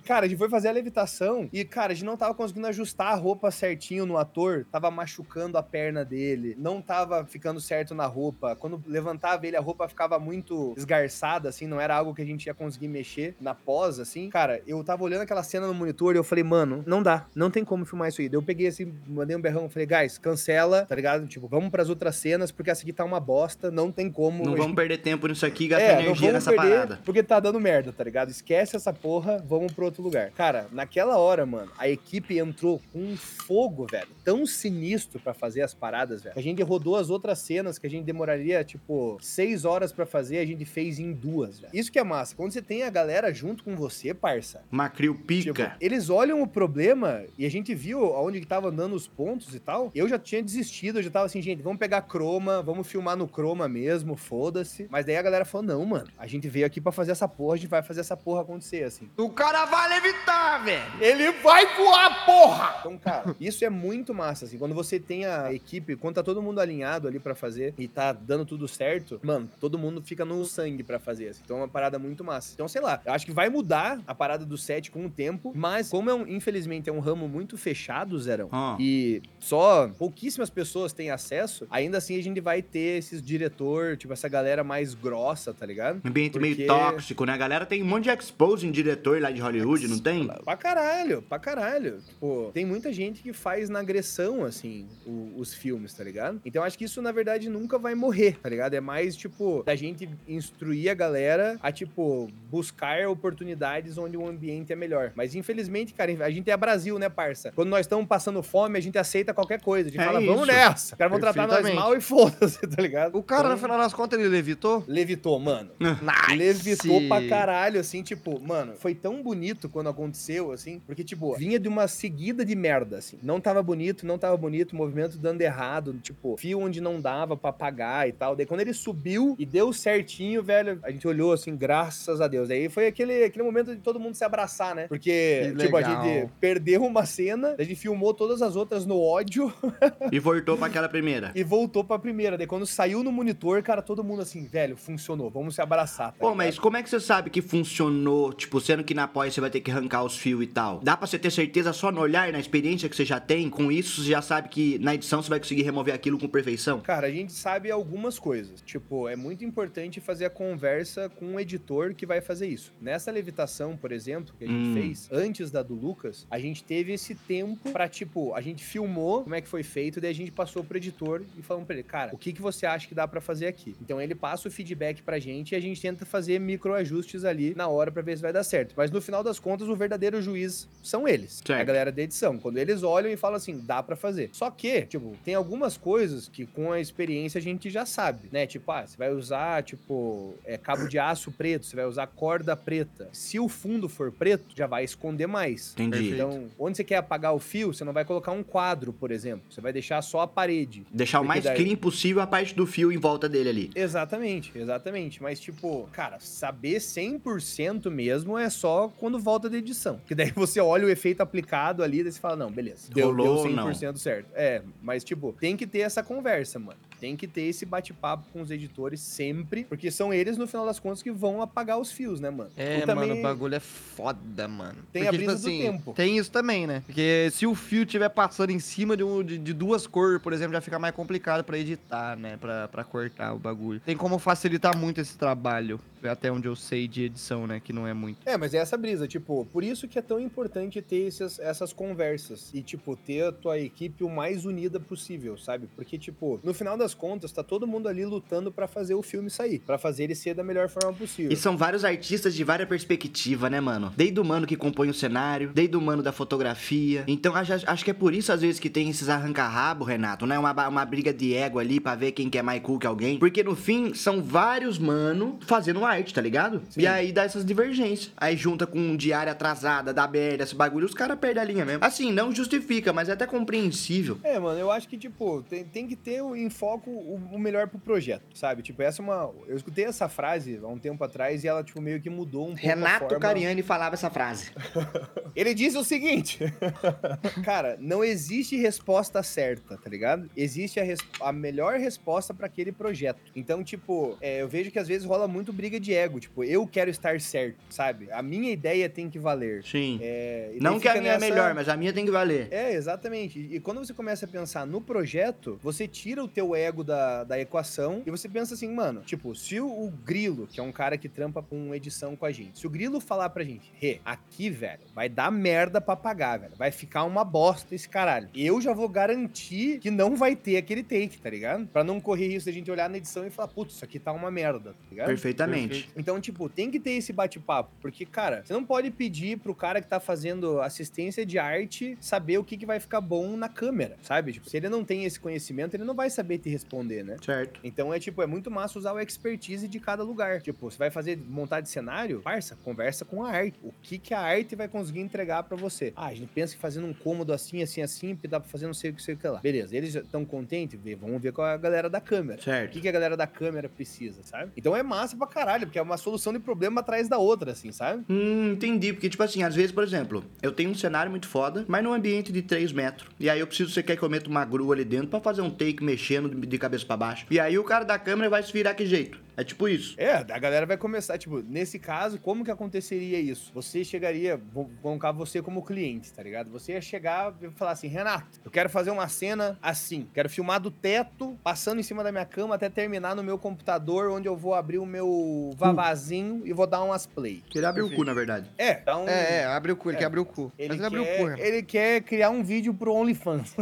Cara, a gente foi fazer a levitação e, cara, a gente não tava conseguindo ajustar a roupa certinho no ator, tava machucando a perna dele, não tava ficando certo na roupa. Quando levantava ele, a roupa ficava muito esgarçada, assim, não era algo que a gente ia conseguir mexer na pós, assim. Cara, eu tava olhando aquela cena no monitor e eu falei, mano, não dá, não tem como filmar isso aí. Daí eu peguei assim, mandei um berrão, falei, guys, cancela cancela, tá ligado? Tipo, vamos pras outras cenas, porque essa aqui tá uma bosta, não tem como. Não vamos perder tempo nisso aqui e gastar é, energia nessa parada. porque tá dando merda, tá ligado? Esquece essa porra, vamos pro outro lugar. Cara, naquela hora, mano, a equipe entrou com um fogo, velho, tão sinistro pra fazer as paradas, velho. que A gente rodou as outras cenas que a gente demoraria, tipo, seis horas pra fazer, a gente fez em duas, velho. Isso que é massa. Quando você tem a galera junto com você, parça, Macril Tipo, pica. eles olham o problema e a gente viu aonde que tava andando os pontos e tal. Eu já tinha desistido, eu já tava assim, gente, vamos pegar croma, vamos filmar no croma mesmo, foda-se. Mas daí a galera falou: não, mano, a gente veio aqui pra fazer essa porra, a gente vai fazer essa porra acontecer, assim. O cara vai levitar, velho. Ele vai voar, porra! Então, cara, isso é muito massa, assim. Quando você tem a equipe, quando tá todo mundo alinhado ali pra fazer e tá dando tudo certo, mano, todo mundo fica no sangue pra fazer, assim. Então é uma parada muito massa. Então, sei lá, eu acho que vai mudar a parada do set com o tempo, mas como é um, infelizmente, é um ramo muito fechado, Zerão, Ah. e só pouquíssimas pessoas têm acesso, ainda assim a gente vai ter esses diretor, tipo, essa galera mais grossa, tá ligado? Ambiente Porque- meio tóxico, né? A galera tem um monte de exposing diretor lá de Hollywood, não tem? Pra caralho, pra caralho. Tipo, tem muita gente que faz na agressão, assim, o- os filmes, tá ligado? Então acho que isso, na verdade, nunca vai morrer, tá ligado? É mais, tipo, da gente instruir a galera a, tipo, buscar oportunidades onde o ambiente é melhor. Mas, infelizmente, cara, a gente é Brasil, né, parça? Quando nós estamos passando fome, a gente aceita qualquer coisa. A gente É fala, vamos isso. nessa. Os caras vão tratar nós mal e foda-se, tá ligado? O cara, no Então, final das contas, ele levitou? Levitou, mano. Nice. Levitou pra caralho, assim, tipo, mano, foi tão bonito quando aconteceu, assim, porque, tipo, vinha de uma seguida de merda, assim. Não tava bonito, não tava bonito, movimento dando errado, tipo, fio onde não dava pra apagar e tal. Daí quando ele subiu e deu certinho, velho, a gente olhou assim, graças a Deus. Daí foi aquele, aquele momento de todo mundo se abraçar, né? Porque, Que tipo, a legal. gente perdeu uma cena, a gente filmou todas as outras no ódio E voltou pra aquela primeira. e voltou pra primeira. Daí quando saiu no monitor, cara, todo mundo assim, velho, funcionou, vamos se abraçar. tá Pô, ligado? mas como é que você sabe que funcionou, tipo, sendo que na pós você vai ter que arrancar os fios e tal? Dá pra você ter certeza só no olhar, na experiência que você já tem? Com isso, você já sabe que na edição você vai conseguir remover aquilo com perfeição? Cara, a gente sabe algumas coisas. Tipo, é muito importante fazer a conversa com o editor que vai fazer isso. Nessa levitação, por exemplo, que a gente Hum. fez antes da do Lucas, a gente teve esse tempo pra, tipo, a gente filmou como é que foi feito, daí a gente passou pro editor e falamos pra ele, cara, o que, que você acha que dá pra fazer aqui? Então ele passa o feedback pra gente e a gente tenta fazer microajustes ali na hora pra ver se vai dar certo. Mas no final das contas, o verdadeiro juiz são eles. Certo. A galera da edição. Quando eles olham e falam assim, dá pra fazer. Só que, tipo, tem algumas coisas que com a experiência a gente já sabe, né? Tipo, ah, você vai usar, tipo, é, cabo de aço preto, você vai usar corda preta. Se o fundo for preto, já vai esconder mais. Entendi. Então, onde você quer apagar o fio, você não vai colocar um quadro, por exemplo. Você vai deixar só a parede. Deixar o mais daí- clean possível a parte do fio em volta dele ali. Exatamente, exatamente. Mas, tipo, cara, saber 100% mesmo é só quando volta da edição. Que daí você olha o efeito aplicado ali, daí você fala, não, beleza. Deu, Rolou ou deu não? 100% certo. É, mas, tipo, tem que ter essa conversa, mano. Tem que ter esse bate-papo com os editores sempre, porque são eles, no final das contas, que vão apagar os fios, né, mano? É, E mano, o bagulho é foda, mano. Tem a brisa do tempo. Tem isso também, né? Porque se o fio estiver passando em cima de, um, de, de duas cores, por exemplo, já fica mais complicado pra editar, né? Pra, pra cortar o bagulho. Tem como facilitar muito esse trabalho. Até onde eu sei de edição, né? Que não é muito. É, mas é essa brisa, tipo, por isso que é tão importante ter esses, essas conversas e, tipo, ter a tua equipe o mais unida possível, sabe? Porque, tipo, no final das contas, tá todo mundo ali lutando pra fazer o filme sair, pra fazer ele ser da melhor forma possível. E são vários artistas de várias perspectivas, né, mano? Desde o mano que compõe o cenário, desde o mano da fotografia. Então acho, acho que é por isso, às vezes, que tem esses arranca-rabo, Renato, né? Uma, uma briga de ego ali pra ver quem que é mais cool que alguém. Porque no fim, são vários mano fazendo arte, tá ligado? Sim. E aí dá essas divergências. Aí junta com um diário atrasada, da merda, esse bagulho, os caras perdem a linha mesmo. Assim, não justifica, mas é até compreensível. É, mano, eu acho que, tipo, tem, tem que ter o- em foco o, o melhor pro projeto, sabe? Tipo, essa é uma. Eu escutei essa frase há um tempo atrás e ela, tipo, meio que mudou um pouco. a Renato forma... Cariani falava essa frase. Ele disse o seguinte: Cara, não existe resposta certa, tá ligado? Existe a, res- a melhor resposta pra aquele projeto. Então, tipo, é, eu vejo que às vezes rola muito briga de ego. Tipo, eu quero estar certo, sabe? A minha ideia tem que valer. Sim. É, e não que a minha é nessa- melhor, mas a minha tem que valer. É, exatamente. E quando você começa a pensar no projeto, você tira o teu ego ego da, da equação. E você pensa assim, mano, tipo, se o, o Grilo, que é um cara que trampa com edição com a gente, se o Grilo falar pra gente, Rê, aqui, velho, vai dar merda pra pagar, velho. Vai ficar uma bosta esse caralho. Eu já vou garantir que não vai ter aquele take, tá ligado? Pra não correr isso da gente olhar na edição e falar, putz, isso aqui tá uma merda, tá ligado? Perfeitamente. Então, tipo, tem que ter esse bate-papo. Porque, cara, você não pode pedir pro cara que tá fazendo assistência de arte saber o que, que vai ficar bom na câmera, sabe? Tipo, se ele não tem esse conhecimento, ele não vai saber te responder, né? Certo. Então é tipo, é muito massa usar o expertise de cada lugar. Tipo, você vai fazer montar de cenário, parça, conversa com a arte. O que que a arte vai conseguir entregar pra você? Ah, a gente pensa que fazendo um cômodo assim, assim, assim, porque dá pra fazer não sei o que, sei o que lá. Beleza, eles estão contentes? Vê, Vamos ver com a galera da câmera. O Certo. que, que a galera da câmera precisa, sabe? Então é massa pra caralho, porque é uma solução de problema atrás da outra, assim, sabe? Hum, entendi. Porque, tipo assim, às vezes, por exemplo, eu tenho um cenário muito foda, mas num ambiente de 3 metros. E aí eu preciso, você quer que eu meta uma grua ali dentro pra fazer um take mexendo de cabeça pra baixo. E aí o cara da câmera vai se virar que jeito. É tipo isso. É, a galera vai começar, tipo, nesse caso, como que aconteceria isso? Você chegaria, vou colocar você como cliente, tá ligado? Você ia chegar e falar assim, Renato, eu quero fazer uma cena assim, quero filmar do teto, passando em cima da minha cama até terminar no meu computador, onde eu vou abrir o meu vavazinho e vou dar umas play. Que ele abre o cu, na verdade. É, então... É, é, abre o cu, ele É. quer abrir o cu. Ele Mas ele quer, abriu o cu, Renato. ele quer criar um vídeo pro OnlyFans.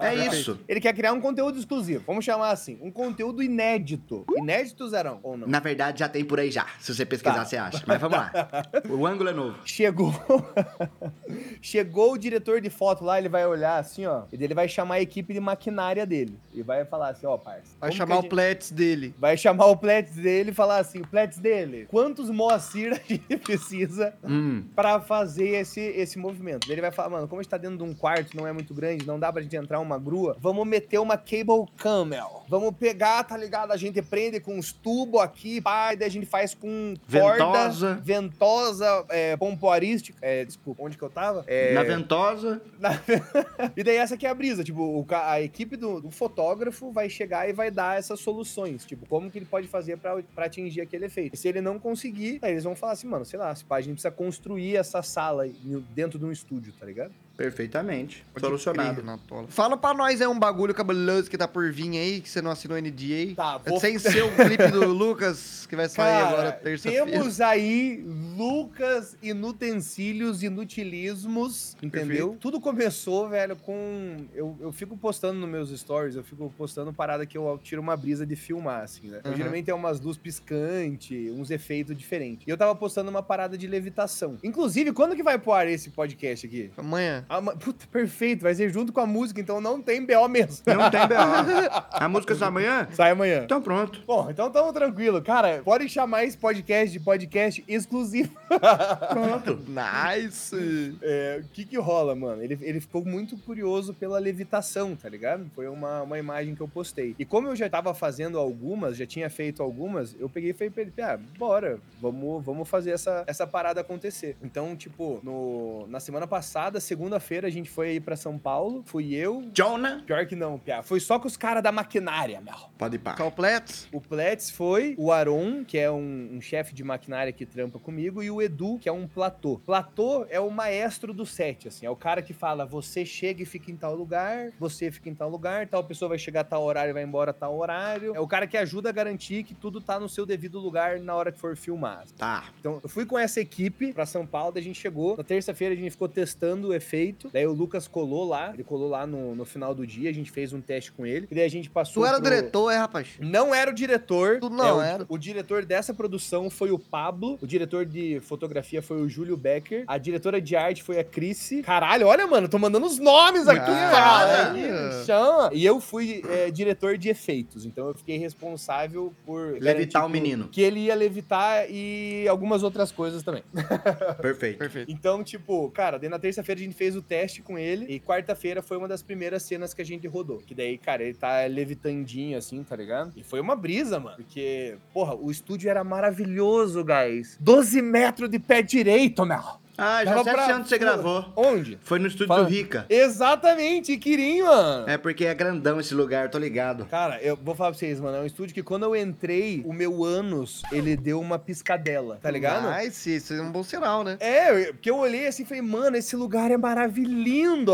É isso. ele quer criar um conteúdo exclusivo. Vamos chamar assim, um conteúdo inédito. Inédito, Zerão, ou não? Na verdade, já tem por aí já. Se você pesquisar, Tá. você acha. Mas vamos lá. O ângulo é novo. Chegou. Chegou o diretor de foto lá, ele vai olhar assim, ó. E ele vai chamar a equipe de maquinária dele. E vai falar assim, ó, parça. Vai chamar a o gente- Plets dele. Vai chamar o Plets dele e falar assim: Plets dele, quantos Moacir a gente precisa Hum. pra fazer esse, esse movimento? Ele vai falar, mano, como a gente tá dentro de um quarto, não é muito grande, não dá pra gente entrar uma grua, vamos meter uma cable camel. Vamos pegar, tá ligado? A gente prende com uns tubos aqui, pá, e daí a gente faz com Ventosa. corda, ventosa, é, pompoarística. É, desculpa, onde que eu tava? É, Na ventosa. na- e daí essa que é a brisa, tipo, o a equipe do, do fotógrafo vai chegar e vai dar essas soluções, tipo, como que ele pode fazer pra pra atingir aquele efeito. E se ele não conseguir, aí eles vão falar assim, mano, sei lá, se pá, a gente precisa construir essa sala dentro de um estúdio, tá ligado? Perfeitamente. Pode Solucionado. crer, Renatola. Fala pra nós aí um bagulho cabuloso que tá por vir aí, que você não assinou NDA. Tá, vou- Sem ser o clipe do Lucas, que vai sair agora Cara, terça-feira. temos aí Lucas inutensílios inutilismos, entendeu? Perfeito. Tudo começou, velho, com... Eu, eu fico postando nos meus stories, eu fico postando parada que eu tiro uma brisa de filmar, assim, né? Eu, Uhum. geralmente tem umas luzes piscantes, uns efeitos diferentes. E eu tava postando uma parada de levitação. Inclusive, quando que vai pro ar esse podcast aqui? Amanhã. Ah, puta, perfeito, vai ser junto com a música, então não tem BO mesmo. Não tem B.O. A música sai amanhã? Sai amanhã. Então pronto. Bom, então tamo tranquilo. Cara, pode chamar esse podcast de podcast exclusivo. Pronto. Nice! É, o que que rola, mano? Ele, ele ficou muito curioso pela levitação, tá ligado? Foi uma, uma imagem que eu postei. E como eu já tava fazendo algumas, já tinha feito algumas, eu peguei e falei pra ele, ah, bora, vamos, vamos fazer essa, essa parada acontecer. Então, tipo, no, na semana passada, segunda-feira, a gente foi aí pra São Paulo, fui eu... Jonah. Pior que não, Pia. Foi só com os caras da maquinária, meu. Pode ir pá. Só o Plets? O Plets foi, o Aron, que é um, um chefe de maquinária que trampa comigo, e o Edu, que é um platô. Platô é o maestro do set, assim, é o cara que fala, você chega e fica em tal lugar, você fica em tal lugar, tal pessoa vai chegar a tal horário e vai embora a tal horário. É o cara que ajuda a garantir que tudo tá no seu devido lugar na hora que for filmar. Tá. Então, eu fui com essa equipe pra São Paulo, daí a gente chegou. Na terça-feira a gente ficou testando o efeito. Daí o Lucas colou lá, ele colou lá no, no final do dia, a gente fez um teste com ele. E daí a gente passou. Tu era pro- diretor, é, rapaz? não era o diretor. Tu não É, o- era. O diretor dessa produção foi o Pablo. O diretor de fotografia foi o Júlio Becker. A diretora de arte foi a Chrissy. Caralho, olha, mano, tô mandando os nomes aqui, cara. Chama. E eu fui é, diretor de efeitos. Então eu fiquei responsável por. Levitar o menino. Que ele ia levitar e algumas outras coisas também. Perfeito. Perfeito. Então, tipo, cara, daí na terça-feira a gente fez o teste com ele. E quarta-feira foi uma das primeiras cenas que a gente rodou. Que daí, cara, ele tá levitandinho assim, tá ligado? E foi uma brisa, mano. Porque, porra, o estúdio era maravilhoso, guys. 12 metros de pé direito, meu. Ah, já Dava sei pra- onde você gravou. Onde? Foi no estúdio Fala. do Rica. Exatamente, Quirim, mano. É porque é grandão esse lugar, tô ligado. Cara, eu vou falar pra vocês, mano. É um estúdio que quando eu entrei, o meu ânus, ele deu uma piscadela, tá ligado? Nice, isso é um bom sinal, né? É, porque eu olhei assim e falei, mano, esse lugar é maravilhoso,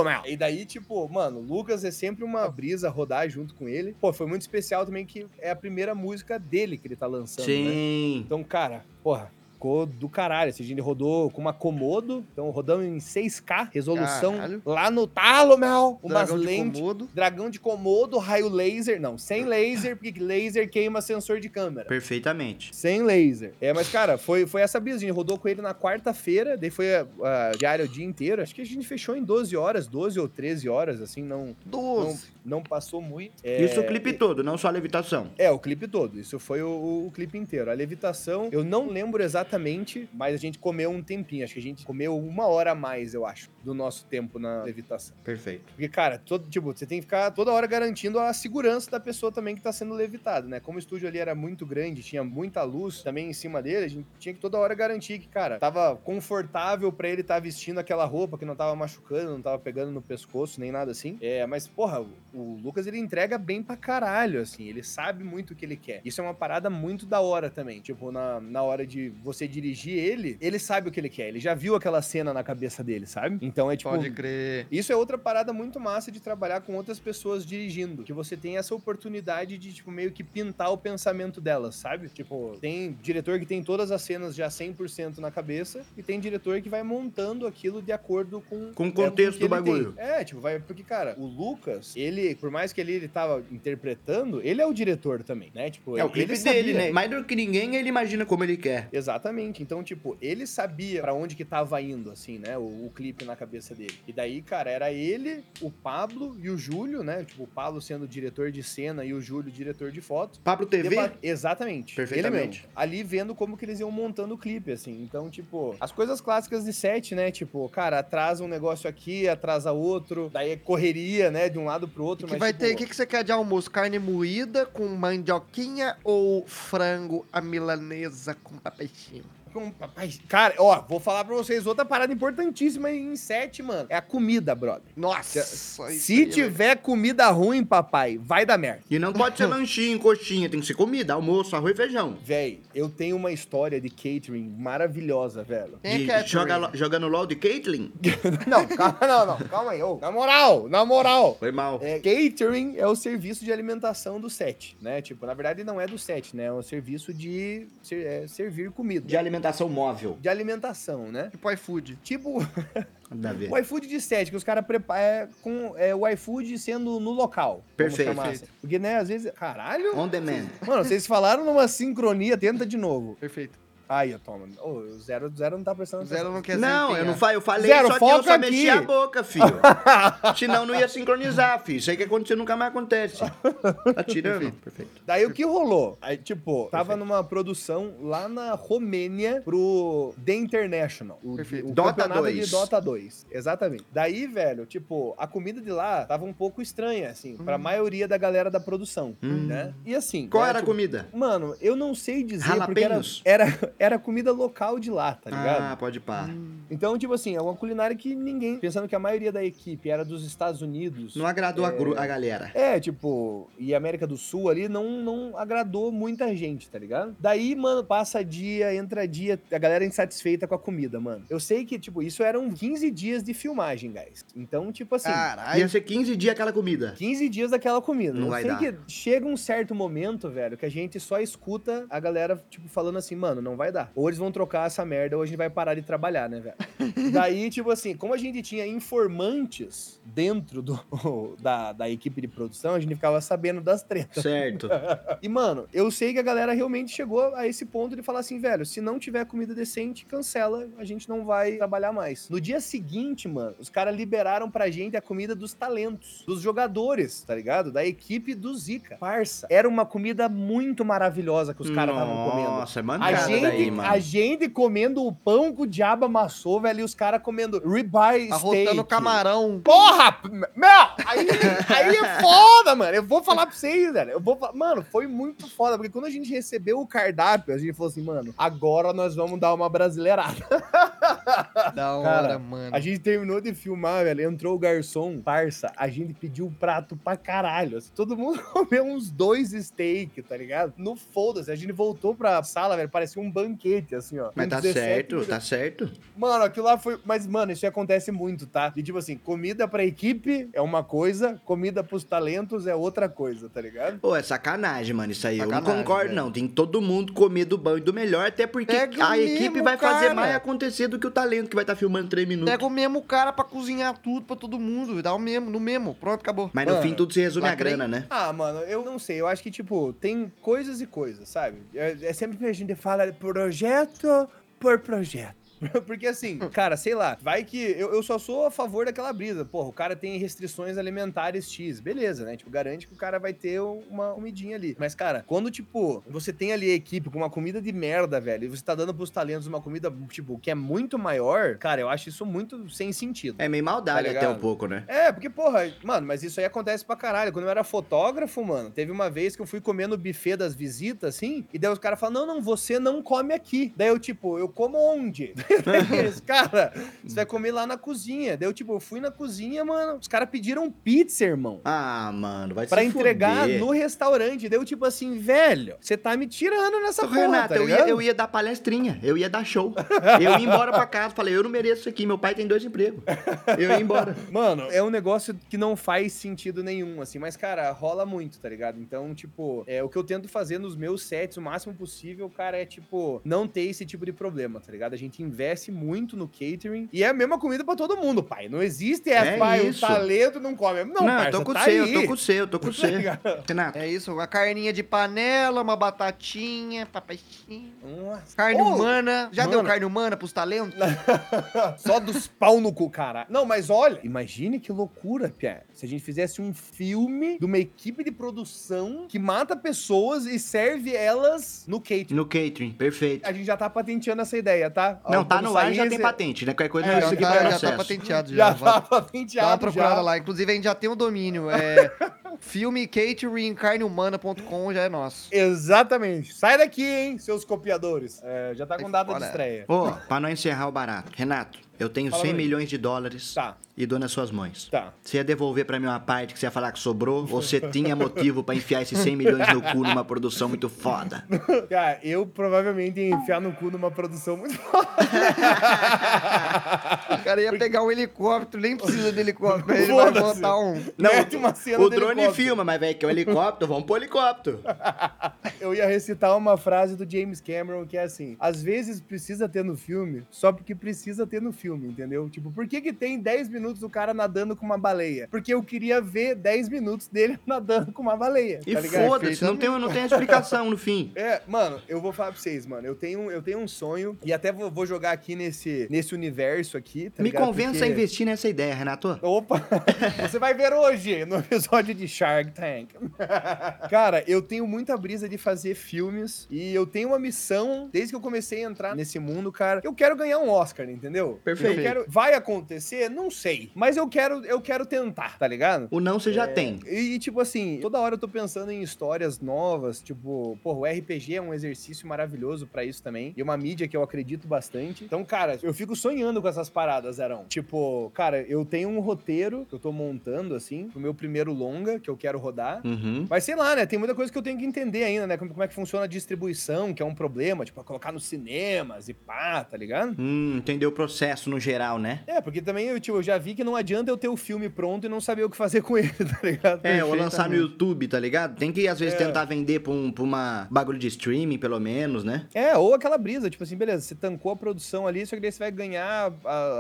meu. E daí, tipo, mano, o Lucas é sempre uma brisa rodar junto com ele. Pô, foi muito especial também que é a primeira música dele que ele tá lançando, né? Sim. Então, cara, porra, ficou do caralho. A gente rodou com uma Komodo, então rodamos em 6K, resolução Caralho. lá no talo, meu. Umas Dragão de lentes. Komodo. Dragão de Komodo, raio laser. Não, sem laser, porque laser queima sensor de câmera. Perfeitamente. Sem laser. É, mas, cara, foi, foi essa brisa. A gente rodou com ele na quarta-feira, daí foi a, a diária o dia inteiro. Acho que a gente fechou em 12 horas, 12 ou 13 horas, assim, não, não, Doze. não passou muito. É, Isso o clipe todo, não só a levitação. É, o clipe todo. Isso foi o, o clipe inteiro. A levitação, eu não lembro exatamente, mas a gente comeu um tempinho. Acho que a gente comeu uma hora a mais, eu acho, do nosso tempo na levitação. Perfeito. Porque, cara, todo, tipo, você tem que ficar toda hora garantindo a segurança da pessoa também que tá sendo levitada, né? Como o estúdio ali era muito grande, tinha muita luz também em cima dele, a gente tinha que toda hora garantir que, cara, tava confortável pra ele estar tá vestindo aquela roupa, que não tava machucando, não tava pegando no pescoço, nem nada assim. É, mas, porra, o, o Lucas, ele entrega bem pra caralho, assim, ele sabe muito o que ele quer. Isso é uma parada muito da hora também. Tipo, na, na hora de você dirigir ele, ele sabe o que ele quer, ele já viu aquela cena na cabeça dele, sabe? Então é tipo. Pode crer. Isso é outra parada muito massa de trabalhar com outras pessoas dirigindo. Que você tem essa oportunidade de, tipo, meio que pintar o pensamento delas, sabe? Tipo, tem diretor que tem todas as cenas já 100% na cabeça e tem diretor que vai montando aquilo de acordo com... Com o é, contexto que do ele tem. bagulho. É, tipo, vai... Porque, cara, o Lucas, ele, por mais que ele, ele tava interpretando, ele é o diretor também, né? Tipo, É o clipe dele, né? Mais do que ninguém, ele imagina como ele quer. Exatamente. Então, tipo, ele sabia pra onde que tava indo, assim, né? O, o clipe na cabeça dele. E daí, cara, era ele, o Pablo e o Júlio, né? Tipo, o Pablo sendo diretor de cena e o Júlio diretor de foto. Pablo TV? Deba- Exatamente. Perfeitamente. Ali vendo como que eles iam montando o clipe, assim. Então, tipo, as coisas clássicas de set, né? Tipo, cara, atrasa um negócio aqui, atrasa outro. Daí é correria, né? De um lado pro outro. que mas, vai tipo, ter, o que, que você quer de almoço? Carne moída com mandioquinha ou frango à milanesa com papeitinho? Com papai. Cara, ó, vou falar pra vocês outra parada importantíssima em set, mano. É a comida, brother. Nossa, isso Se aí, tiver comida ruim, papai, vai dar merda. E não pode ser lanchinho, coxinha, tem que ser comida, almoço, arroz e feijão. Véi, eu tenho uma história de catering maravilhosa, velho. Quem é De- Catherine? joga, lo- jogando LOL de Caitlyn? Não, calma, não, não, calma aí. ô. na moral, na moral. Foi mal. É, catering é o serviço de alimentação do set, né? Tipo, na verdade não é do set, né? É um serviço de ser- é, servir comida. De alimentação móvel. De alimentação, né? Tipo iFood. Tipo, o iFood de set, que os caras preparam é, com é, o iFood sendo no local. Perfeito. assim. Porque, né, às vezes. Caralho! On demand. Mano, vocês falaram numa sincronia, tenta de novo. Perfeito. Aí, toma. Ô, o zero, zero não tá prestando atenção. Zero não quer Não, eu não, desempenhar. fa eu falei, Zero, só que eu só aqui. mexi a boca, filho. Senão não ia sincronizar, filho. Isso aí que aconteceu nunca mais acontece. Tá tirando? Perfeito. Daí o que rolou? Aí, tipo, tava numa produção lá na Romênia pro The International. O, Perfeito. o Dota campeonato 2. de Dota 2. Exatamente. Daí, velho, tipo, a comida de lá tava um pouco estranha, assim, pra maioria da galera da produção, Hum. né? E assim... Qual né, era a tipo, comida? Mano, eu não sei dizer porque era, Jalapenos? era, era comida local de lá, tá ligado? Ah, pode pá. Então, tipo assim, é uma culinária que ninguém... Pensando que a maioria da equipe era dos Estados Unidos... Não agradou a, gru- a galera. É, tipo, e América do Sul ali não, não agradou muita gente, tá ligado? Daí, mano, passa dia, entra dia, a galera insatisfeita com a comida, mano. Eu sei que, tipo, isso eram 15 dias de filmagem, guys. Então, tipo assim, Caralho. Ia ser 15 dias aquela comida. 15 dias daquela comida. Não eu vai sei dar. que chega um certo momento, velho, que a gente só escuta a galera, tipo, falando assim, mano, não vai dar. Ou eles vão trocar essa merda, ou a gente vai parar de trabalhar, né, velho? Daí, tipo assim, como a gente tinha informantes dentro do, da, da equipe de produção, a gente ficava sabendo das tretas. Certo. E, mano, eu sei que a galera realmente chegou a esse ponto de falar assim, velho, se não tiver comida decente, cancela, a gente não vai trabalhar mais. No dia seguinte, mano, os caras liberaram pra gente a comida dos talentos, dos jogadores, tá ligado? Da equipe do Zika. Parça, era uma comida muito maravilhosa que os caras estavam comendo. Nossa, é A gente Consegue, mano. a gente comendo o pão que o diabo amassou, velho, e os caras comendo ribeye Arrotando steak. camarão. Porra! Meu! Aí, aí é foda, mano. Eu vou falar pra vocês, velho. Eu vou Mano, foi muito foda. Porque quando a gente recebeu o cardápio, a gente falou assim, mano, agora nós vamos dar uma brasileirada. Da hora, Cara, mano. A gente terminou de filmar, velho. Entrou o garçom, parça. A gente pediu um prato pra caralho. assim, todo mundo comeu uns dois steak, tá ligado? No foda-se. A gente voltou pra sala, velho. Parecia um banquete, assim, ó. Mas tá 17 certo, mil- tá certo. Mano, aquilo lá foi. Mas, mano, isso acontece muito, tá? E tipo assim, comida pra equipe é uma coisa, comida pros talentos é outra coisa, tá ligado? Pô, é sacanagem, mano. Isso aí eu Sacanagem, não concordo, velho. não. Tem todo mundo comer do bom e do melhor, até porque Pega a mesmo, equipe vai fazer cara. mais acontecer do que o talento que vai estar filmando três minutos. Pega o mesmo cara pra cozinhar tudo pra todo mundo. Dá o mesmo, no mesmo. Pronto, acabou. Mas no Mano, fim tudo se resume à grana, né? Ah, mano, eu não sei. Eu acho que, tipo, tem coisas e coisas, sabe? É, é sempre que a gente fala projeto por projeto. Porque assim, cara, sei lá, vai que eu, eu só sou a favor daquela brisa. Porra, o cara tem restrições alimentares X, beleza, né? Tipo, garante que o cara vai ter uma comidinha ali. Mas, cara, quando, tipo, você tem ali a equipe com uma comida de merda, velho, e você tá dando pros talentos uma comida, tipo, que é muito maior, cara, eu acho isso muito sem sentido. É meio maldade Tá até um pouco, né? É, porque, porra, mano, mas isso aí acontece pra caralho. Quando eu era fotógrafo, mano, teve uma vez que eu fui comer no buffet das visitas, assim, e daí os caras falam, não, não, você não come aqui. Daí eu, tipo, eu como onde? Eles, cara, você vai comer lá na cozinha. Daí eu, tipo, eu fui na cozinha, mano, os caras pediram pizza, irmão. Ah, mano, vai Pra se entregar fuder. no restaurante. Daí eu, tipo assim, velho, você tá me tirando nessa porra, Renato, tá eu, ia, eu ia dar palestrinha, eu ia dar show. Eu ia embora pra casa, falei, eu não mereço isso aqui, meu pai tem dois empregos. Eu ia embora. Mano, é um negócio que não faz sentido nenhum, assim, mas, cara, rola muito, tá ligado? Então, tipo, é o que eu tento fazer nos meus sets o máximo possível, cara, é, tipo, não ter esse tipo de problema, tá ligado? A gente investe muito no catering e é a mesma comida pra todo mundo, pai. Não existe essa, É pai, isso. o talento não come. Não, Não, eu parça, tô com tá você, eu aí. tô com você, eu tô com Tá você. ligado? Renato, É isso, uma carninha de panela, uma batatinha, papaizinho. Nossa. Carne Ô, humana. Já deu mano. carne humana pros talentos? Só dos pau no cu, cara. Não, mas olha, imagine que loucura, Pierre. Se a gente fizesse um filme de uma equipe de produção que mata pessoas e serve elas no catering. no catering, perfeito. A gente já tá patenteando essa ideia, tá? Não, tá no ar sair já tem patente, né? Qualquer coisa É, já, isso aqui tá, vai já processo. tá patenteado. Já Já, tá Dá uma patenteado procurada já. lá. Inclusive, a gente já tem o domínio. É filme catering carnehumana.com já é nosso. Exatamente. Sai daqui, hein, seus copiadores. É, já tá com data de fora. estreia. Ô, pra não encerrar o barato. Renato, eu tenho Fala 100 pra mim. milhões de dólares Tá. e dou nas suas mãos. Tá. Você ia devolver pra mim uma parte que você ia falar que sobrou? Ou você tinha motivo pra enfiar esses 100 milhões no cu numa produção muito foda? Cara, eu provavelmente ia enfiar no cu numa produção muito O cara ia pegar um helicóptero, nem precisa de helicóptero. Ele vai botar um. Não, Mete uma cena o drone filma, mas velho, que é o helicóptero, vamos pro helicóptero. Eu ia recitar uma frase do James Cameron que é assim: às vezes precisa ter no filme só porque precisa ter no filme, entendeu? Tipo, por que, que tem 10 minutos do cara nadando com uma baleia? Porque eu queria ver 10 minutos dele nadando com uma baleia. E tá foda-se, não tem, não tem explicação no fim. É, mano, eu vou falar pra vocês, mano. Eu tenho, eu tenho um sonho e até vou, vou jogar aqui nesse, nesse universo aqui. Tá Me ligado? convença Porque- a investir nessa ideia, Renato. Opa! Você vai ver hoje no episódio de Shark Tank. Cara, eu tenho muita brisa de fazer filmes e eu tenho uma missão, desde que eu comecei a entrar nesse mundo, cara. Eu quero ganhar um Oscar, entendeu? Perfeito. Eu quero... Vai acontecer? Não sei. Mas eu quero, eu quero tentar, tá ligado? O não você já tem. E, tipo assim, toda hora eu tô pensando em histórias novas, tipo, porra, o RPG é um exercício maravilhoso pra isso também. E é uma mídia que eu acredito bastante. Então, cara, eu fico sonhando com essas paradas, Zerão. Tipo, cara, eu tenho um roteiro que eu tô montando, assim, pro meu primeiro longa, que eu quero rodar. Uhum. Mas sei lá, né? Tem muita coisa que eu tenho que entender ainda, né? Como, como é que funciona a distribuição, que é um problema, tipo, colocar nos cinemas e pá, tá ligado? Hum, entendeu o processo no geral, né? É, porque também eu, tipo, eu já vi que não adianta eu ter o filme pronto e não saber o que fazer com ele, tá ligado? É, ou lançar no. YouTube, tá ligado? Tem que, às vezes, É. tentar vender pra, um, pra uma bagulho de streaming, pelo menos, né? É, ou aquela brisa, tipo assim, beleza, você tancou a produção ali, só que daí você vai ganhar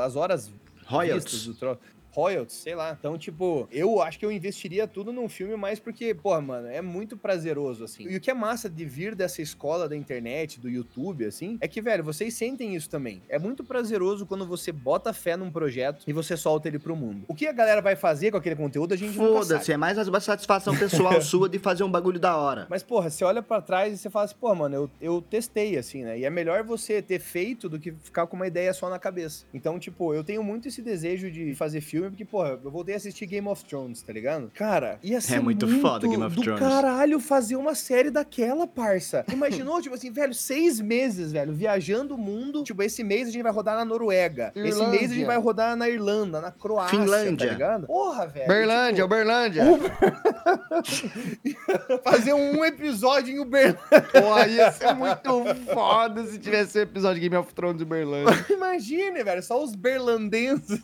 as horas Royalties. do troço. Royalties, sei lá. Então, tipo, eu acho que eu investiria tudo num filme mais porque, porra, mano, é muito prazeroso, assim. E o que é massa de vir dessa escola da internet, do YouTube, assim, é que, velho, vocês sentem isso também. É muito prazeroso quando você bota fé num projeto e você solta ele pro mundo. O que a galera vai fazer com aquele conteúdo, a gente Foda-se, é mais uma satisfação pessoal sua de fazer um bagulho da hora. Mas, porra, você olha pra trás e você fala assim, pô, mano, eu, eu testei, assim, né? E é melhor você ter feito do que ficar com uma ideia só na cabeça. Então, tipo, eu tenho muito esse desejo de fazer filme, porque, porra, eu voltei a assistir Game of Thrones, tá ligado? Cara, ia ser muito foda Game of do Thrones. caralho fazer uma série daquela, parça. Imaginou, tipo assim, velho, seis meses, velho, viajando o mundo. Tipo, esse mês a gente vai rodar na Noruega. Esse mês a gente Irlândia. vai rodar na Irlanda, na Croácia, Finlândia. tá ligado? Porra, velho. Berlândia, Uberlândia. tipo, fazer um episódio em Uberlândia. Pô, ia ser muito foda se tivesse um episódio de Game of Thrones de Uberlândia. Imagine, velho, só os berlandenses.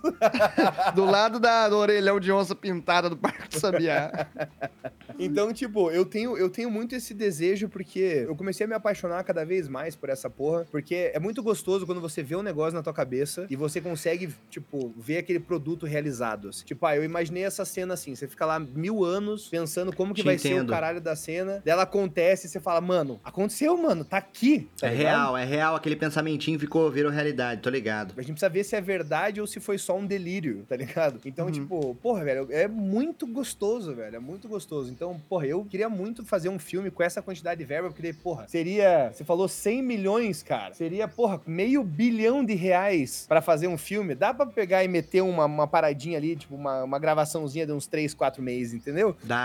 Do lado da, do orelhão de onça pintada do Parque do Sabiá. Então, tipo, eu tenho, eu tenho muito esse desejo porque eu comecei a me apaixonar cada vez mais por essa porra, porque é muito gostoso quando você vê um negócio na tua cabeça e você consegue, tipo, ver aquele produto realizado. assim. Tipo, ah, eu imaginei essa cena assim, você fica lá mil anos pensando como que Te vai ser o entendo. caralho da cena, dela acontece e você fala, mano, aconteceu, mano, tá aqui. tá é ligado? real, é real. Aquele pensamentinho ficou, virou realidade, tô ligado. A gente precisa ver se é verdade ou se foi só um delírio, tá ligado? Então, Uhum. tipo, porra, velho, é muito gostoso, velho. É muito gostoso. Então, porra, eu queria muito fazer um filme com essa quantidade de verba, porque, porra, seria. Você falou 100 milhões, cara. Seria, porra, meio bilhão de reais pra fazer um filme. Dá pra pegar e meter uma, uma paradinha ali, tipo, uma, uma gravaçãozinha de uns 3, 4 meses, entendeu? Dá,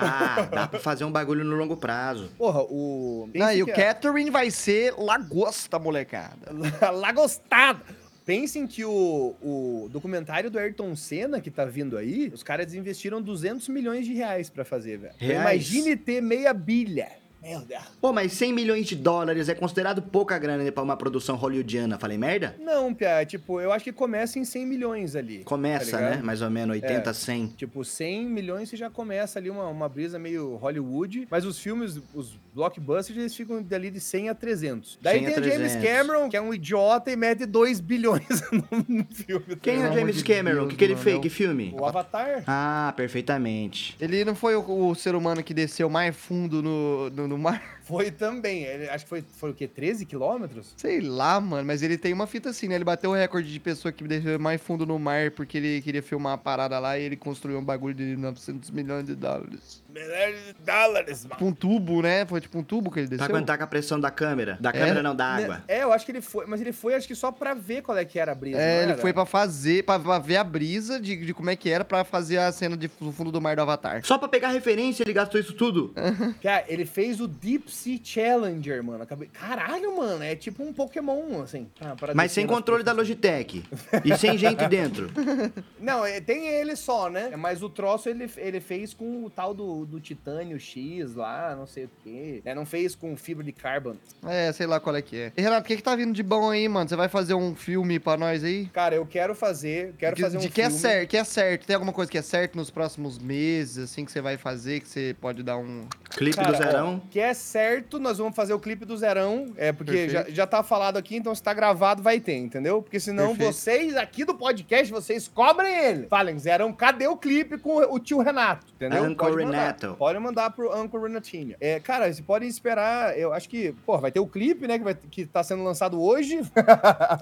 dá pra fazer um bagulho no longo prazo. Porra, o. Não, e o que- Catherine vai ser lagosta, molecada. Lagostada. Pensem que o, o documentário do Ayrton Senna que tá vindo aí, os caras investiram 200 milhões de reais pra fazer, velho. Então? Imagine ter meia bilha. Meu Deus. Pô, mas 100 milhões de dólares é considerado pouca grana né, pra uma produção hollywoodiana. Falei merda? Não, Pia, tipo, eu acho que começa em 100 milhões ali. Começa, tá né? Mais ou menos 80, É. 100. Tipo, 100 milhões você já começa ali uma, uma brisa meio Hollywood, mas os filmes, os blockbusters, eles ficam dali de 100 a 300. Daí 100 a tem o James 300. Cameron, que é um idiota e mete 2 bilhões no, filme. tá Quem é o? James Cameron? O que, que ele fez? Que filme? O Avatar. Ah, perfeitamente. Ele não foi o, o ser humano que desceu mais fundo no, no, no mar? Foi também. Ele, acho que foi, foi o quê? 13 quilômetros? Sei lá, mano, mas ele tem uma fita assim, né? Ele bateu o recorde de pessoa que desceu mais fundo no mar porque ele queria filmar uma parada lá e ele construiu um bagulho de 900 milhões de dólares. Milhares de dólares, mano. Tipo um tubo, né? Foi tipo um tubo que ele Pra desceu. aguentar com a pressão da câmera. Da câmera não, da água. É, eu acho que ele foi. Mas ele foi, acho que só pra ver qual é que era a brisa. É, ele foi pra fazer, pra, pra ver a brisa de, de como é que era pra fazer a cena de, do fundo do mar do Avatar. Só pra pegar referência, ele gastou isso tudo. Cara, ele fez o Deep Sea Challenger, mano. Acabei- Caralho, mano. É tipo um Pokémon, assim. pra Mas sem controle da. Logitech. E sem gente dentro. Não, é- tem ele só, né? Mas o troço ele, ele fez com o tal do, do titânio X lá, não sei o quê. né? Não fez com fibra de carbono. É, sei lá qual é que é. E, Renato, o que que tá vindo de bom aí, mano? Você vai fazer um filme pra nós aí? Cara, eu quero fazer. Quero de, fazer um de que é filme. certo, que é certo. Tem alguma coisa que é certo nos próximos meses, assim, que você vai fazer, que você pode dar um... Clipe Cara, do Zerão. ó, que é certo, nós vamos fazer o clipe do Zerão. É, porque já, Perfeito. já tá falado aqui, então se tá gravado, vai ter, entendeu? Porque senão Perfeito. vocês aqui do podcast, vocês cobrem ele. Falem, Zerão, cadê o clipe com o tio Renato? Entendeu? Uncle Pode mandar. Renato. Pode mandar pro Uncle Renatinho. É, cara, vocês podem esperar, eu acho que, pô, vai ter o clipe, né, que, vai, que tá sendo lançado hoje,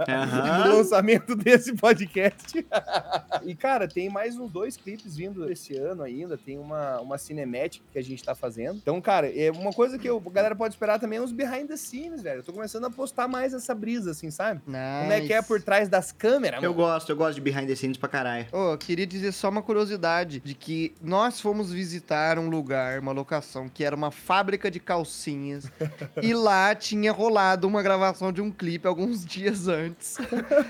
Aham. lançamento desse podcast. e, cara, tem mais uns dois clipes vindo esse ano ainda. Tem uma, uma cinemática que a gente tá fazendo. Então, cara, é uma coisa que eu- a galera pode esperar também é os behind the scenes, velho. Eu tô começando a postar mais essa brisa, assim, sabe? Como é que é por trás das câmeras, Eu mano? gosto, eu gosto de behind the scenes pra caralho. Ô, eu queria dizer só uma curiosidade, de que nós fomos visitar um lugar, uma locação, que era uma fábrica de calcinhas, e lá tinha rolado uma gravação de um clipe alguns dias antes.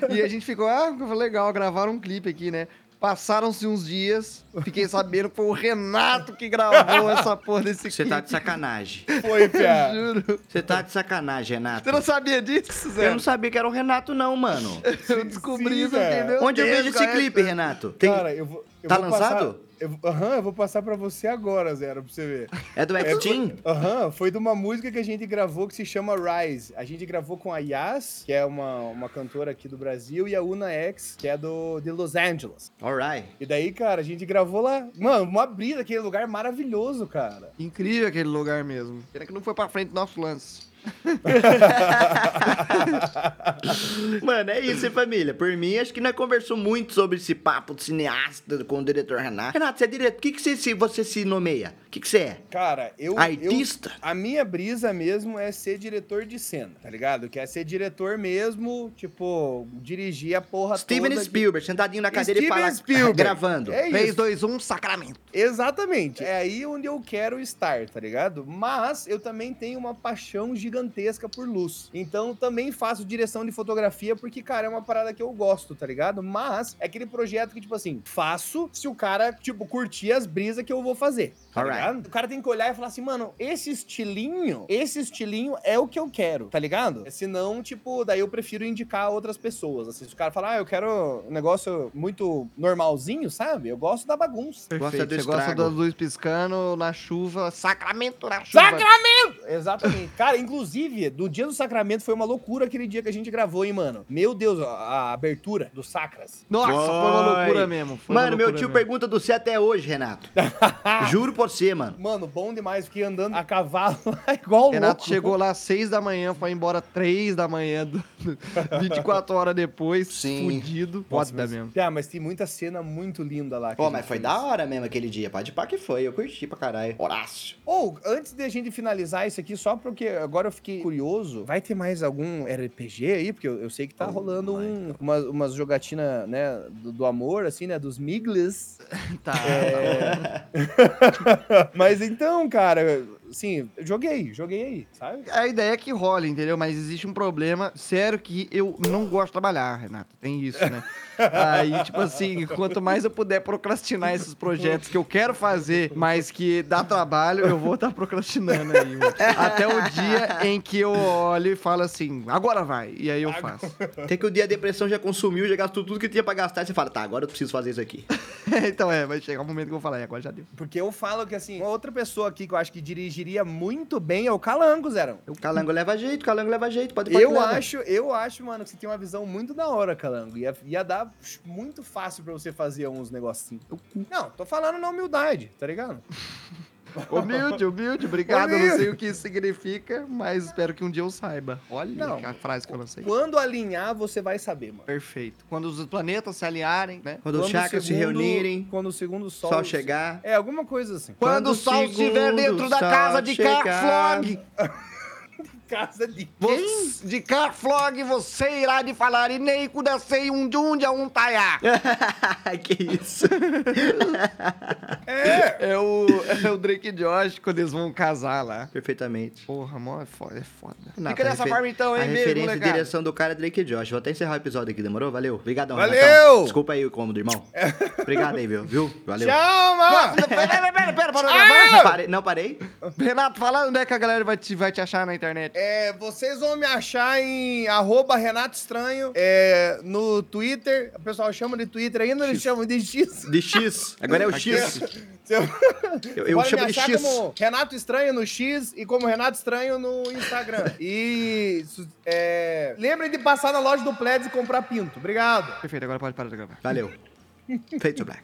E a gente ficou, ah, legal, gravaram um clipe aqui, né? Passaram-se uns dias, fiquei sabendo que foi o Renato que gravou essa porra desse Você tá de sacanagem. Foi, Pia. Juro. Você tá de sacanagem, Renato. Você não sabia disso, Zé? Eu não sabia que era o Renato, não, mano. Eu descobri Sim, isso meu Onde eu vejo esse clipe, Renato? Tem... Cara, eu vou, Eu Tá vou passar- lançado? eu- Aham, eu vou passar pra você agora, Zero, pra você ver. É do É, X-Team? foi- Aham, foi de uma música que a gente gravou que se chama Rise. A gente gravou com a Yas, que é uma, uma cantora aqui do Brasil, e a Una X, que é do, de Los Angeles. Alright. E daí, cara, a gente gravou lá. Mano, uma brisa, aquele lugar maravilhoso, cara. Incrível aquele lugar mesmo. Pena que não foi pra frente do nosso lance. Mano, é isso, hein, família? Por mim, acho que nós conversou muito sobre esse papo de cineasta com o diretor Renato. Renato, você é diretor. O que, que você, se, você se nomeia? O que, que você é? Cara, eu. Artista? eu- a minha brisa mesmo é ser diretor de cena, tá ligado? Que é ser diretor mesmo, tipo, dirigir a porra Steven toda. Spielberg, sentadinho na cadeira Steven e fala, Spielberg. gravando. É 3, isso. 2, 1, sacramento. Exatamente. É aí onde eu quero estar, tá ligado? Mas eu também tenho uma paixão gigantesca por luz. Então também faço direção de fotografia porque, cara, é uma parada que eu gosto, tá ligado? Mas é aquele projeto que, tipo assim, faço se o cara, tipo, curtir as brisas que eu vou fazer. Tá? O cara tem que olhar e falar assim, mano, esse estilinho, esse estilinho é o que eu quero, tá ligado? Senão, tipo, daí eu prefiro indicar outras pessoas. Assim, se o cara falar, ah, eu quero um negócio muito normalzinho, sabe? Eu gosto da bagunça. Perfeito. do Você gosta das luzes piscando na chuva, sacramento na chuva. Sacramento! Exatamente. Cara, inclusive, do dia do sacramento foi uma loucura aquele dia que a gente gravou, hein, mano? Meu Deus, a, abertura do Sacras. Nossa, foi uma loucura mesmo. foi Mano, meu tio mesmo. pergunta do você até hoje, Renato. Juro por você, mano. Mano, bom demais. Fiquei andando a cavalo lá igual Renato louco. chegou lá às 6 da manhã, foi embora 3 da manhã, do- 24 horas depois, Sim. fudido. Foda mas, mesmo. Ah, mas tem muita cena muito linda lá. que Pô, mas foi fez. da hora mesmo aquele dia. Pode pá que foi. Eu curti pra caralho. Horácio. Ou, antes de a gente finalizar isso aqui, só porque agora eu fiquei curioso, vai ter mais algum RPG aí? Porque eu, eu sei que tá Oh rolando um, umas, umas jogatinas, né, do, do amor, assim, né, dos Miglis. Tá. É. Mas então, cara, assim, joguei, joguei aí, sabe? A ideia é que role, entendeu? Mas existe um problema sério que eu não gosto de trabalhar, Renato. Tem isso, né? Aí, tipo assim, quanto mais eu puder procrastinar esses projetos que eu quero fazer, mas que dá trabalho, eu vou estar procrastinando aí. mano. Até o dia em que eu olho e falo assim, agora vai. E aí eu faço. Até que o dia a depressão já consumiu, já gastou tudo que tinha pra gastar. E você fala, tá, agora eu preciso fazer isso aqui. então é, vai chegar um momento que eu vou falar, "É, agora já deu. Porque eu falo que, assim, outra pessoa aqui que eu acho que dirigiria muito bem é o Calango, Zerão. O calango leva jeito, o calango leva jeito. Pode pode Eu leva. acho, eu acho, mano, que você tem uma visão muito da hora, Calango. Ia, ia dar muito fácil pra você fazer uns negocinhos. Não, tô falando na humildade, tá ligado? Humilde, humilde, obrigado. Eu não Humilde. sei o que isso significa, mas espero que um dia eu saiba. Olha Não. a frase que eu lancei. Quando alinhar, você vai saber, mano. Perfeito. Quando os planetas se alinharem, né? Quando, os o chakras se reunirem, Quando o segundo sol... sol chegar. É, alguma coisa assim. Quando, o sol estiver dentro da casa de. Carflog, Casa de... você, de Carflog, você irá de falar Ineico da sei um Jundia um Taiá. que isso? É! É o, é o Drake e Josh quando eles vão casar lá. Perfeitamente. Porra, mó, é foda, é foda. Não, Fica a dessa refer- forma então, A hein, beijo, referência de molecada. direção do cara é Drake e Josh. Vou até encerrar o episódio aqui, demorou? Valeu. Obrigadão, Valeu! Renatão. Desculpa aí o cômodo, irmão. Obrigado aí, viu? Viu? Valeu. Tchau, mano! Pera, pera, pera, parou Ah! não, parei? Renato, fala onde é que a galera vai te, vai te achar na internet. É, vocês vão me achar em arroba Renato Estranho é, no Twitter. O pessoal chama de Twitter ainda, eles chamam de X. De X. Agora é o X. Você Eu, eu pode chamo me de achar X. como Renato Estranho no X e como Renato Estranho no Instagram. E é, lembrem de passar na loja do Pleds e comprar pinto. Obrigado. Perfeito, agora pode parar de gravar. Valeu. Feito, Black.